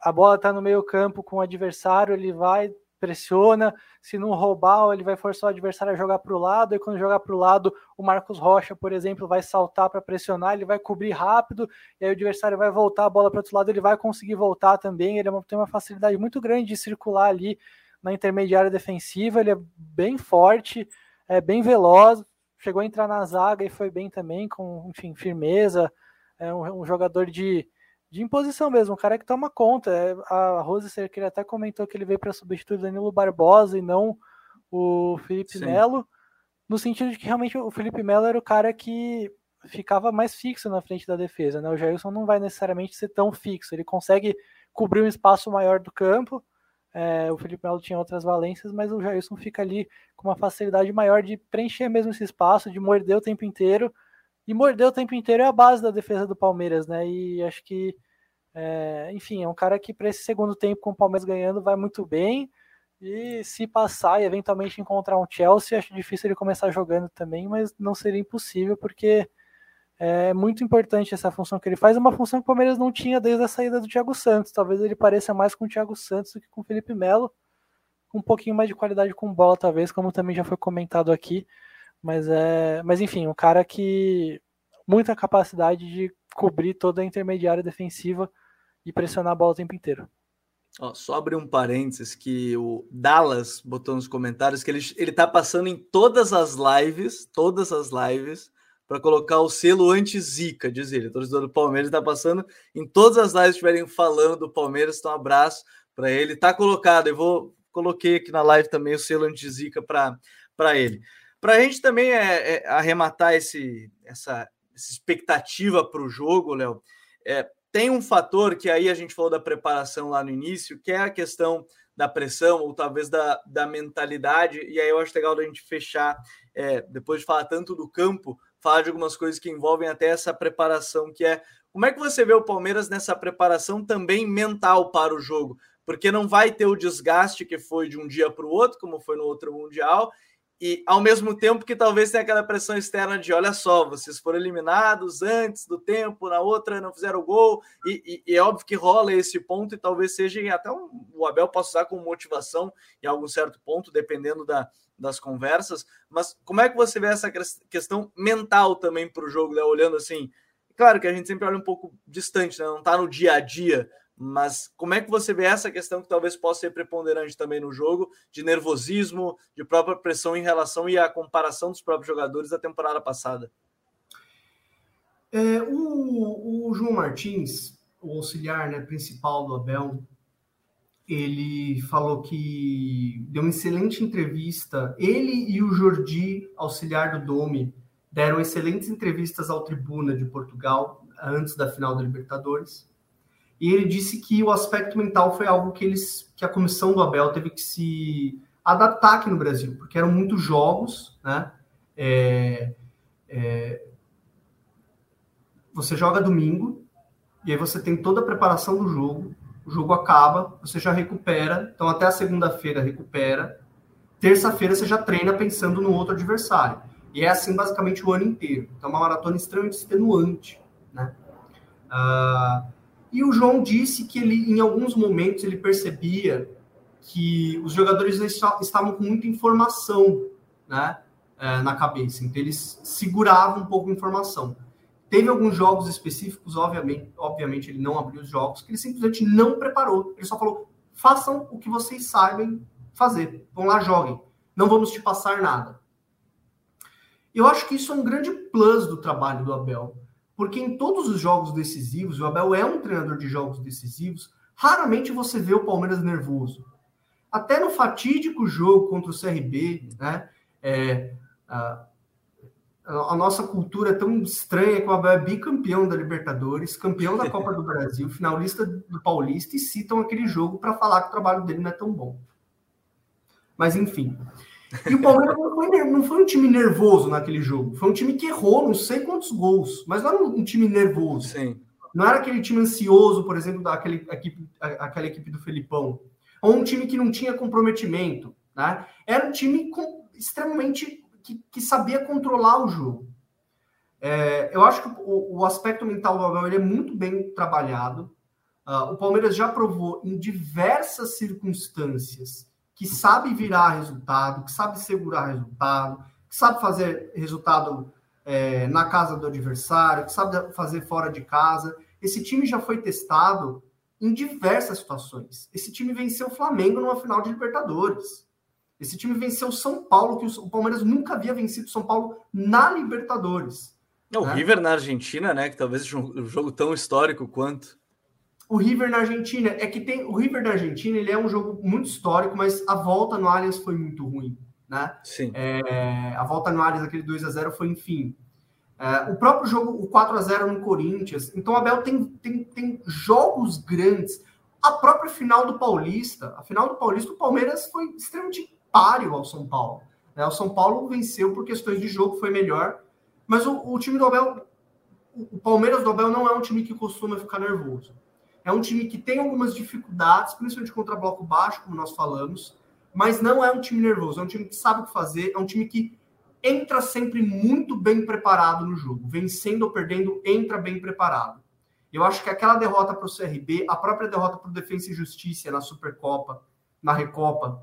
a bola está no meio campo com o adversário, ele vai, pressiona, se não roubar, ele vai forçar o adversário a jogar para o lado, e quando jogar para o lado, o Marcos Rocha, por exemplo, vai saltar para pressionar, ele vai cobrir rápido, e aí o adversário vai voltar a bola para outro lado, ele vai conseguir voltar também, ele é tem uma facilidade muito grande de circular ali na intermediária defensiva, ele é bem forte, é bem veloz, chegou a entrar na zaga e foi bem também, com, enfim, firmeza, é um, um jogador de de imposição mesmo, um cara que toma conta. É, a Rose Cerqueira até comentou que ele veio para substituir o Danilo Barbosa e não o Felipe Melo, no sentido de que realmente o Felipe Melo era o cara que ficava mais fixo na frente da defesa, né? O Jailson não vai necessariamente ser tão fixo, ele consegue cobrir um espaço maior do campo. É, o Felipe Melo tinha outras valências, mas o Jailson fica ali com uma facilidade maior de preencher mesmo esse espaço, de morder o tempo inteiro e mordeu o tempo inteiro é a base da defesa do Palmeiras, né? E acho que, é, enfim, é um cara que para esse segundo tempo com o Palmeiras ganhando vai muito bem. E se passar e eventualmente encontrar um Chelsea, acho difícil ele começar jogando também, mas não seria impossível, porque é muito importante essa função que ele faz. Uma função que o Palmeiras não tinha desde a saída do Thiago Santos. Talvez ele pareça mais com o Thiago Santos do que com o Felipe Melo. Um pouquinho mais de qualidade com bola, talvez, como também já foi comentado aqui. Mas é, mas enfim, um cara que muita capacidade de cobrir toda a intermediária defensiva e pressionar a bola o tempo inteiro. Ó, só abrir um parênteses que o Dallas botou nos comentários que ele, ele tá passando em todas as lives, todas as lives, para colocar o selo anti-zica, diz ele. O torcedor do Palmeiras está passando em todas as lives que estiverem falando do Palmeiras. Então, um abraço para ele. Tá colocado, eu vou coloquei aqui na live também o selo anti-zica para ele. Para a gente também é, é, arrematar esse, essa, essa expectativa para o jogo, Léo, é, tem um fator que aí a gente falou da preparação lá no início, que é a questão da pressão ou talvez da, da mentalidade, e aí eu acho legal da gente fechar, é, depois de falar tanto do campo, falar de algumas coisas que envolvem até essa preparação, que é como é que você vê o Palmeiras nessa preparação também mental para o jogo? Porque não vai ter o desgaste que foi de um dia para o outro, como foi no outro Mundial, e ao mesmo tempo que talvez tenha aquela pressão externa de olha só, vocês foram eliminados antes do tempo, na outra não fizeram gol, e, e, e é óbvio que rola esse ponto, e talvez seja até um, o Abel possa usar como motivação em algum certo ponto, dependendo da, das conversas, mas como é que você vê essa questão mental também para o jogo, né? olhando assim, claro que a gente sempre olha um pouco distante, né? não está no dia a dia mas como é que você vê essa questão que talvez possa ser preponderante também no jogo, de nervosismo, de própria pressão em relação e a comparação dos próprios jogadores da temporada passada? É, o, o, João Martins, o auxiliar né, principal do Abel, ele falou que deu uma excelente entrevista. Ele e o Jordi, auxiliar do Dome, deram excelentes entrevistas ao Tribuna de Portugal antes da final da Libertadores e ele disse que o aspecto mental foi algo que eles, que a comissão do Abel teve que se adaptar aqui no Brasil, porque eram muitos jogos, né? É, é, você joga domingo e aí você tem toda a preparação do jogo, o jogo acaba, você já recupera, então até a segunda-feira recupera, terça-feira você já treina pensando no outro adversário. E é assim basicamente o ano inteiro. Então é uma maratona extremamente extenuante, né? Uh, e o João disse que ele, em alguns momentos, ele percebia que os jogadores estavam com muita informação né, é, na cabeça, então eles seguravam um pouco a informação. Teve alguns jogos específicos, obviamente, obviamente ele não abriu os jogos, que ele simplesmente não preparou. Ele só falou: façam o que vocês sabem fazer, vão lá, joguem, não vamos te passar nada. Eu acho que isso é um grande plus do trabalho do Abel porque em todos os jogos decisivos, o Abel é um treinador de jogos decisivos, raramente você vê o Palmeiras nervoso. Até no fatídico jogo contra o CRB, né? É, a, a, nossa cultura é tão estranha que o Abel é bicampeão da Libertadores, campeão da Copa do Brasil, finalista do Paulista, e citam aquele jogo para falar que o trabalho dele não é tão bom. Mas enfim. E o Palmeiras não foi, não foi, um time nervoso naquele jogo. Foi um time que errou não sei quantos gols, mas não era um, time nervoso. Sim. Não era aquele time ansioso, por exemplo, daquela equipe, aquela equipe do Felipão. Ou um time que não tinha comprometimento. Né? Era um time com, extremamente que, que, sabia controlar o jogo. É, eu acho que o, o, aspecto mental do Abel ele é muito bem trabalhado. Uh, o Palmeiras já provou em diversas circunstâncias que sabe virar resultado, que sabe segurar resultado, que sabe fazer resultado é, na casa do adversário, que sabe fazer fora de casa. Esse time já foi testado em diversas situações. Esse time venceu o Flamengo numa final de Libertadores. Esse time venceu o São Paulo, que o Palmeiras nunca havia vencido o São Paulo na Libertadores. O né? River na Argentina, né? Que talvez seja um jogo tão histórico quanto. O River na Argentina é que tem o River na Argentina, ele é um jogo muito histórico, mas a volta no Allianz foi muito ruim, né? Sim. É, a volta no Allianz, aquele 2 a 0 foi, enfim, é, o próprio jogo, o 4 a 0 no Corinthians. Então, o Abel tem, tem, tem jogos grandes. A própria final do Paulista, a final do Paulista, o Palmeiras foi extremamente páreo ao São Paulo. Né? O São Paulo venceu por questões de jogo, foi melhor. Mas o, o time do Abel, o Palmeiras do Abel não é um time que costuma ficar nervoso. É um time que tem algumas dificuldades, principalmente contra bloco baixo, como nós falamos, mas não é um time nervoso, é um time que sabe o que fazer, é um time que entra sempre muito bem preparado no jogo. Vencendo ou perdendo, entra bem preparado. Eu acho que aquela derrota para o CRB, a própria derrota para o Defensa e Justiça na Supercopa, na Recopa,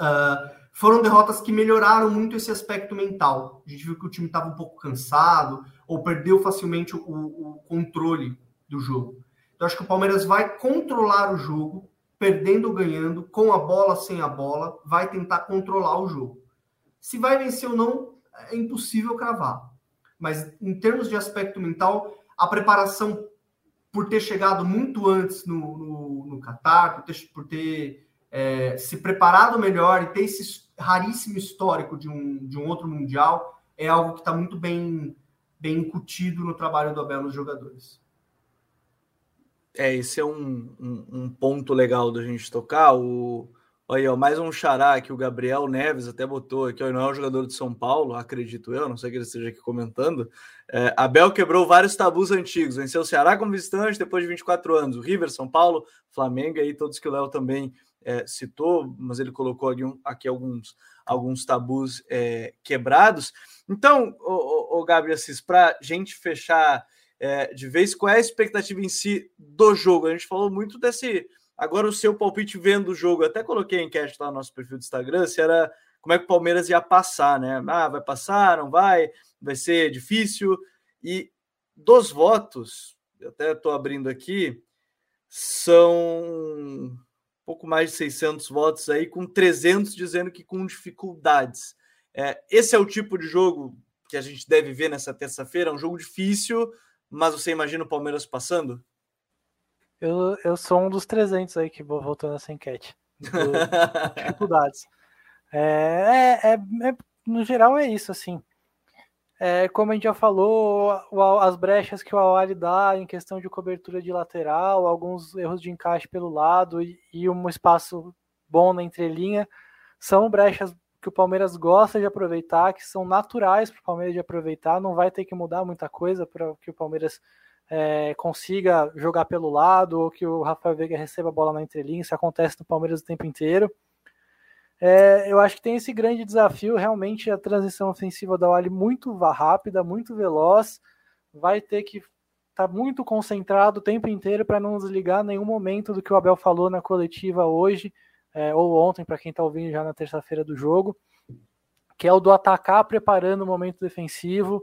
uh, foram derrotas que melhoraram muito esse aspecto mental. A gente viu que o time estava um pouco cansado ou perdeu facilmente o, o controle do jogo. Então, acho que o Palmeiras vai controlar o jogo, perdendo ou ganhando, com a bola, sem a bola, vai tentar controlar o jogo. Se vai vencer ou não, é impossível cravar. Mas em termos de aspecto mental, a preparação por ter chegado muito antes no, no, no Qatar, por ter, por ter é, se preparado melhor e ter esse raríssimo histórico de um, de um outro Mundial, é algo que está muito bem, bem incutido no trabalho do Abel nos jogadores. É, esse é um, um, um ponto legal da gente tocar. O, Olha, ó, mais um xará que o Gabriel Neves até botou aqui, ó, não é um jogador de São Paulo, acredito eu, não sei que ele esteja aqui comentando. É, Abel quebrou vários tabus antigos, venceu o Ceará como visitante depois de 24 anos, o River, São Paulo, Flamengo, aí todos que o Léo também é, citou, mas ele colocou aqui, aqui alguns, alguns tabus é, quebrados. Então, o, o, o Gabriel Assis, para gente fechar é, de vez, qual é a expectativa em si do jogo? A gente falou muito desse Agora, o seu palpite vendo o jogo, até coloquei a enquete lá no nosso perfil do Instagram, se era como é que o Palmeiras ia passar, né? Ah, vai passar, não vai, vai ser difícil. E dos votos, eu até estou abrindo aqui, são pouco mais de 600 votos aí, com 300 dizendo que com dificuldades. É, esse é o tipo de jogo que a gente deve ver nessa terça-feira, é um jogo difícil, mas você imagina o Palmeiras passando? Eu, eu sou um dos 300 aí que voltou nessa enquete. dificuldades. É, é, é, é, no geral é isso, assim. É, como a gente já falou, as brechas que o Awali dá em questão de cobertura de lateral, alguns erros de encaixe pelo lado e, e um espaço bom na entrelinha, são brechas que o Palmeiras gosta de aproveitar, que são naturais para o Palmeiras de aproveitar, não vai ter que mudar muita coisa para que o Palmeiras é, consiga jogar pelo lado ou que o Rafael Veiga receba a bola na entrelinha. Isso acontece no Palmeiras o tempo inteiro. É, eu acho que tem esse grande desafio, realmente a transição ofensiva da Wally muito rápida, muito veloz, vai ter que estar tá muito concentrado o tempo inteiro para não desligar nenhum momento do que o Abel falou na coletiva hoje, é, ou ontem, para quem está ouvindo já na terça-feira do jogo, que é o do atacar preparando o momento defensivo,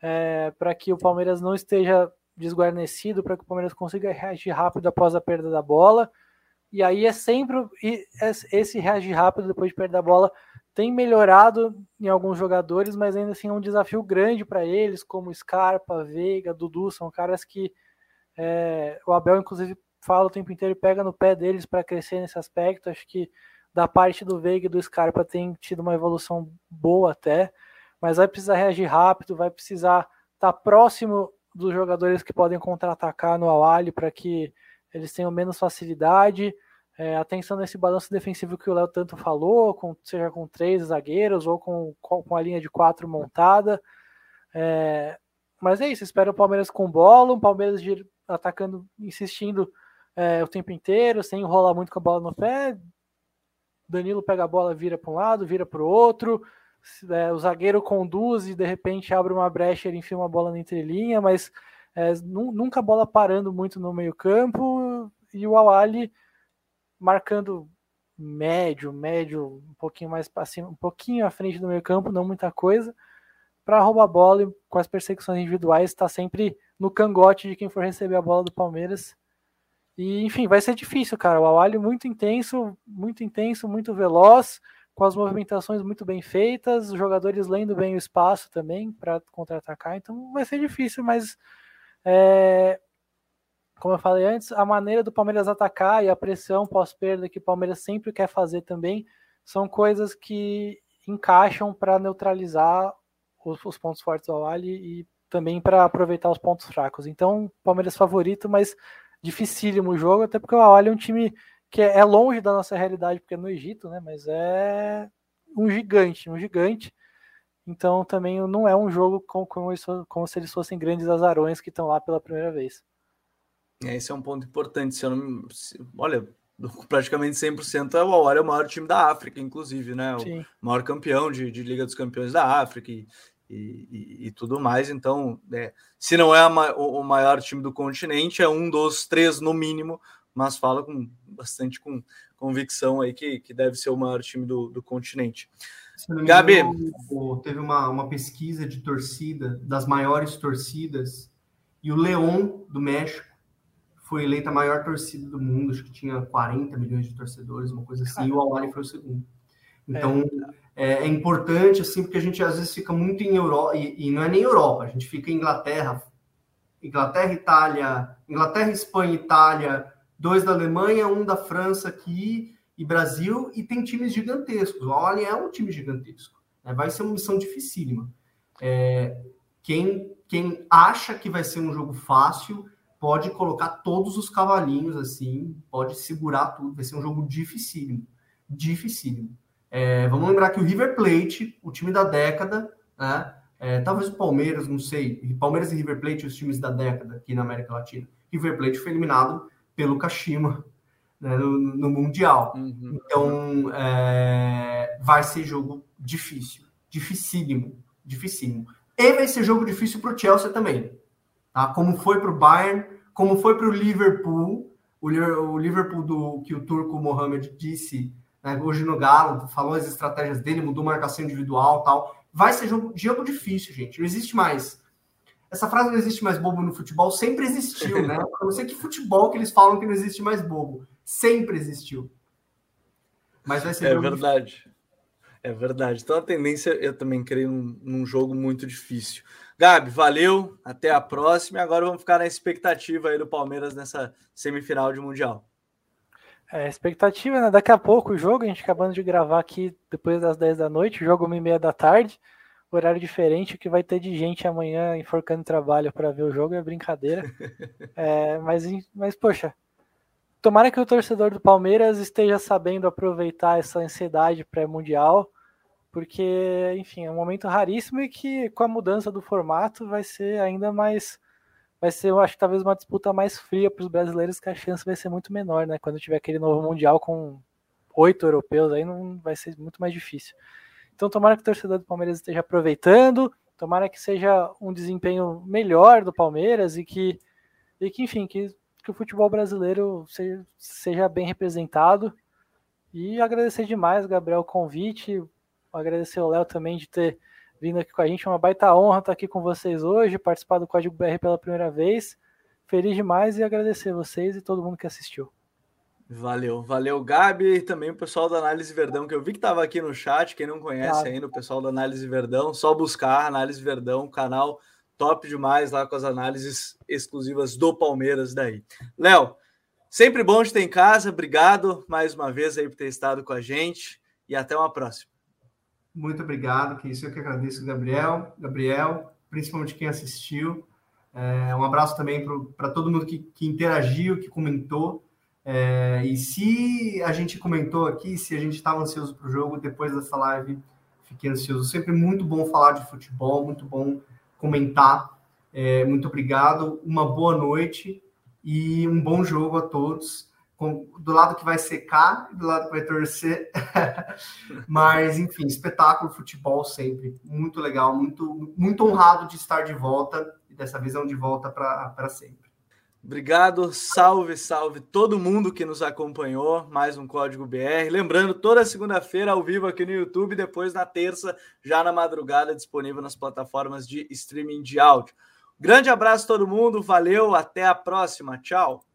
é, para que o Palmeiras não esteja desguarnecido para que o Palmeiras consiga reagir rápido após a perda da bola. E aí é sempre esse reagir rápido depois de perder a bola tem melhorado em alguns jogadores, mas ainda assim é um desafio grande para eles, como Scarpa, Veiga, Dudu, são caras que é, o Abel inclusive fala o tempo inteiro, pega no pé deles para crescer nesse aspecto. Acho que da parte do Veiga e do Scarpa tem tido uma evolução boa até, mas vai precisar reagir rápido, vai precisar estar tá próximo dos jogadores que podem contra-atacar no Awali para que eles tenham menos facilidade. É, atenção nesse balanço defensivo que o Léo tanto falou, com, seja com três zagueiros ou com, com a linha de quatro montada. É, mas é isso, espero o Palmeiras com bola, o Palmeiras atacando, insistindo é, o tempo inteiro, sem enrolar muito com a bola no pé. Danilo pega a bola, vira para um lado, vira para o outro é, o zagueiro conduz e de repente abre uma brecha e enfia uma bola na entrelinha, mas é, nunca a bola parando muito no meio campo e o Awali marcando médio, médio, um pouquinho mais acima, um pouquinho à frente do meio campo, não muita coisa. Para roubar a bola e com as perseguições individuais, está sempre no cangote de quem for receber a bola do Palmeiras. E, enfim, vai ser difícil, cara. O Awali muito intenso, muito intenso, muito veloz, com as movimentações muito bem feitas, os jogadores lendo bem o espaço também para contra-atacar. Então vai ser difícil, mas é, como eu falei antes, a maneira do Palmeiras atacar e a pressão pós-perda que o Palmeiras sempre quer fazer também são coisas que encaixam para neutralizar os, os, pontos fortes do Awali e também para aproveitar os pontos fracos. Então, Palmeiras favorito, mas dificílimo o jogo, até porque o Awali é um time que é, é longe da nossa realidade, porque é no Egito, né? Mas é um gigante, um gigante. Então também não é um jogo como, como, como se eles fossem grandes azarões que estão lá pela primeira vez. É, esse é um ponto importante. Se eu não, se, olha, praticamente 100% é o Awali é o maior time da África, inclusive, né? O Sim. maior campeão de, de Liga dos Campeões da África. E, e, e, e, tudo mais. Então, é, se não é a, o, o, maior time do continente, é um dos três no mínimo, mas fala com bastante com convicção aí que, que deve ser o maior time do, do continente. Gabi, teve uma, uma pesquisa de torcida das maiores torcidas e o Leão do México foi eleita a maior torcida do mundo, acho que tinha 40 milhões de torcedores, uma coisa assim, e o Awali foi o segundo. Então, é é, é, importante, assim, porque a gente às vezes fica muito em Europa, e, e, não é nem Europa, a gente fica em Inglaterra, Inglaterra, Itália, Inglaterra, Espanha, Itália, dois da Alemanha, um da França aqui, e Brasil, e tem times gigantescos. O Allen é um time gigantesco. Né? Vai ser uma missão dificílima. É, quem, quem acha que vai ser um jogo fácil pode colocar todos os cavalinhos assim, pode segurar tudo. Vai ser um jogo dificílimo. Dificílimo. É, vamos lembrar que o River Plate, o time da década, né? É, talvez o Palmeiras, não sei, Palmeiras e River Plate, os times da década aqui na América Latina. River Plate foi eliminado pelo Kashima né, no, no, Mundial. Uhum. Então, é, vai ser jogo difícil, dificílimo, dificílimo. E vai ser jogo difícil para o Chelsea também, tá? Como foi para o Bayern, como foi para o Liverpool, o Liverpool do que o turco Mohamed disse né, hoje no Galo, falou as estratégias dele, mudou marcação individual tal. Vai ser jogo, jogo difícil, gente. Não existe mais. Essa frase não existe mais bobo no futebol, sempre existiu, né? Eu não sei que futebol que eles falam que não existe mais bobo. Sempre existiu. Mas vai ser. É verdade. Difícil. É verdade. Então a tendência, eu também creio num, num jogo muito difícil. Gabi, valeu, até a próxima. E agora vamos ficar na expectativa aí do Palmeiras nessa semifinal de Mundial. É, expectativa, né? Daqui a pouco o jogo, a gente acabando de gravar aqui depois das 10 da noite, jogo 1 e meia da tarde, horário diferente, que vai ter de gente amanhã enforcando trabalho para ver o jogo, é brincadeira. é, mas, mas, poxa, tomara que o torcedor do Palmeiras esteja sabendo aproveitar essa ansiedade pré-mundial, porque, enfim, é um momento raríssimo e que com a mudança do formato vai ser ainda mais vai ser, eu acho, talvez uma disputa mais fria para os brasileiros, que a chance vai ser muito menor, né? Quando tiver aquele novo Mundial com oito europeus, aí não vai ser muito mais difícil. Então, tomara que o torcedor do Palmeiras esteja aproveitando, tomara que seja um desempenho melhor do Palmeiras e que, e que enfim, que, que o futebol brasileiro seja, seja bem representado. E agradecer demais, Gabriel, o convite, agradecer ao Léo também de ter vindo aqui com a gente. É uma baita honra estar aqui com vocês hoje, participar do Código BR pela primeira vez. Feliz demais e agradecer vocês e todo mundo que assistiu. Valeu, valeu, Gabi, e também o pessoal da Análise Verdão, que eu vi que estava aqui no chat. Quem não conhece claro. ainda, o pessoal da Análise Verdão, só buscar Análise Verdão, canal top demais lá com as análises exclusivas do Palmeiras daí. Léo, sempre bom de ter em casa, obrigado mais uma vez aí por ter estado com a gente e até uma próxima. Muito obrigado, que isso eu que agradeço, Gabriel, Gabriel, principalmente quem assistiu. É, um abraço também para todo mundo que, que, interagiu, que comentou. É, e se a gente comentou aqui, se a gente estava ansioso para o jogo, depois dessa live, fiquei ansioso. Sempre muito bom falar de futebol, muito bom comentar. É, muito obrigado, uma boa noite e um bom jogo a todos com, do lado que vai secar e do lado que vai torcer. Mas, enfim, espetáculo, futebol sempre. Muito legal, muito, muito honrado de estar de volta. E dessa um de volta para sempre. Obrigado, salve, salve todo mundo que nos acompanhou. Mais um Código BR. Lembrando, toda segunda-feira ao vivo aqui no YouTube, depois na terça, já na madrugada, disponível nas plataformas de streaming de áudio. Grande abraço todo mundo, valeu, até a próxima, tchau.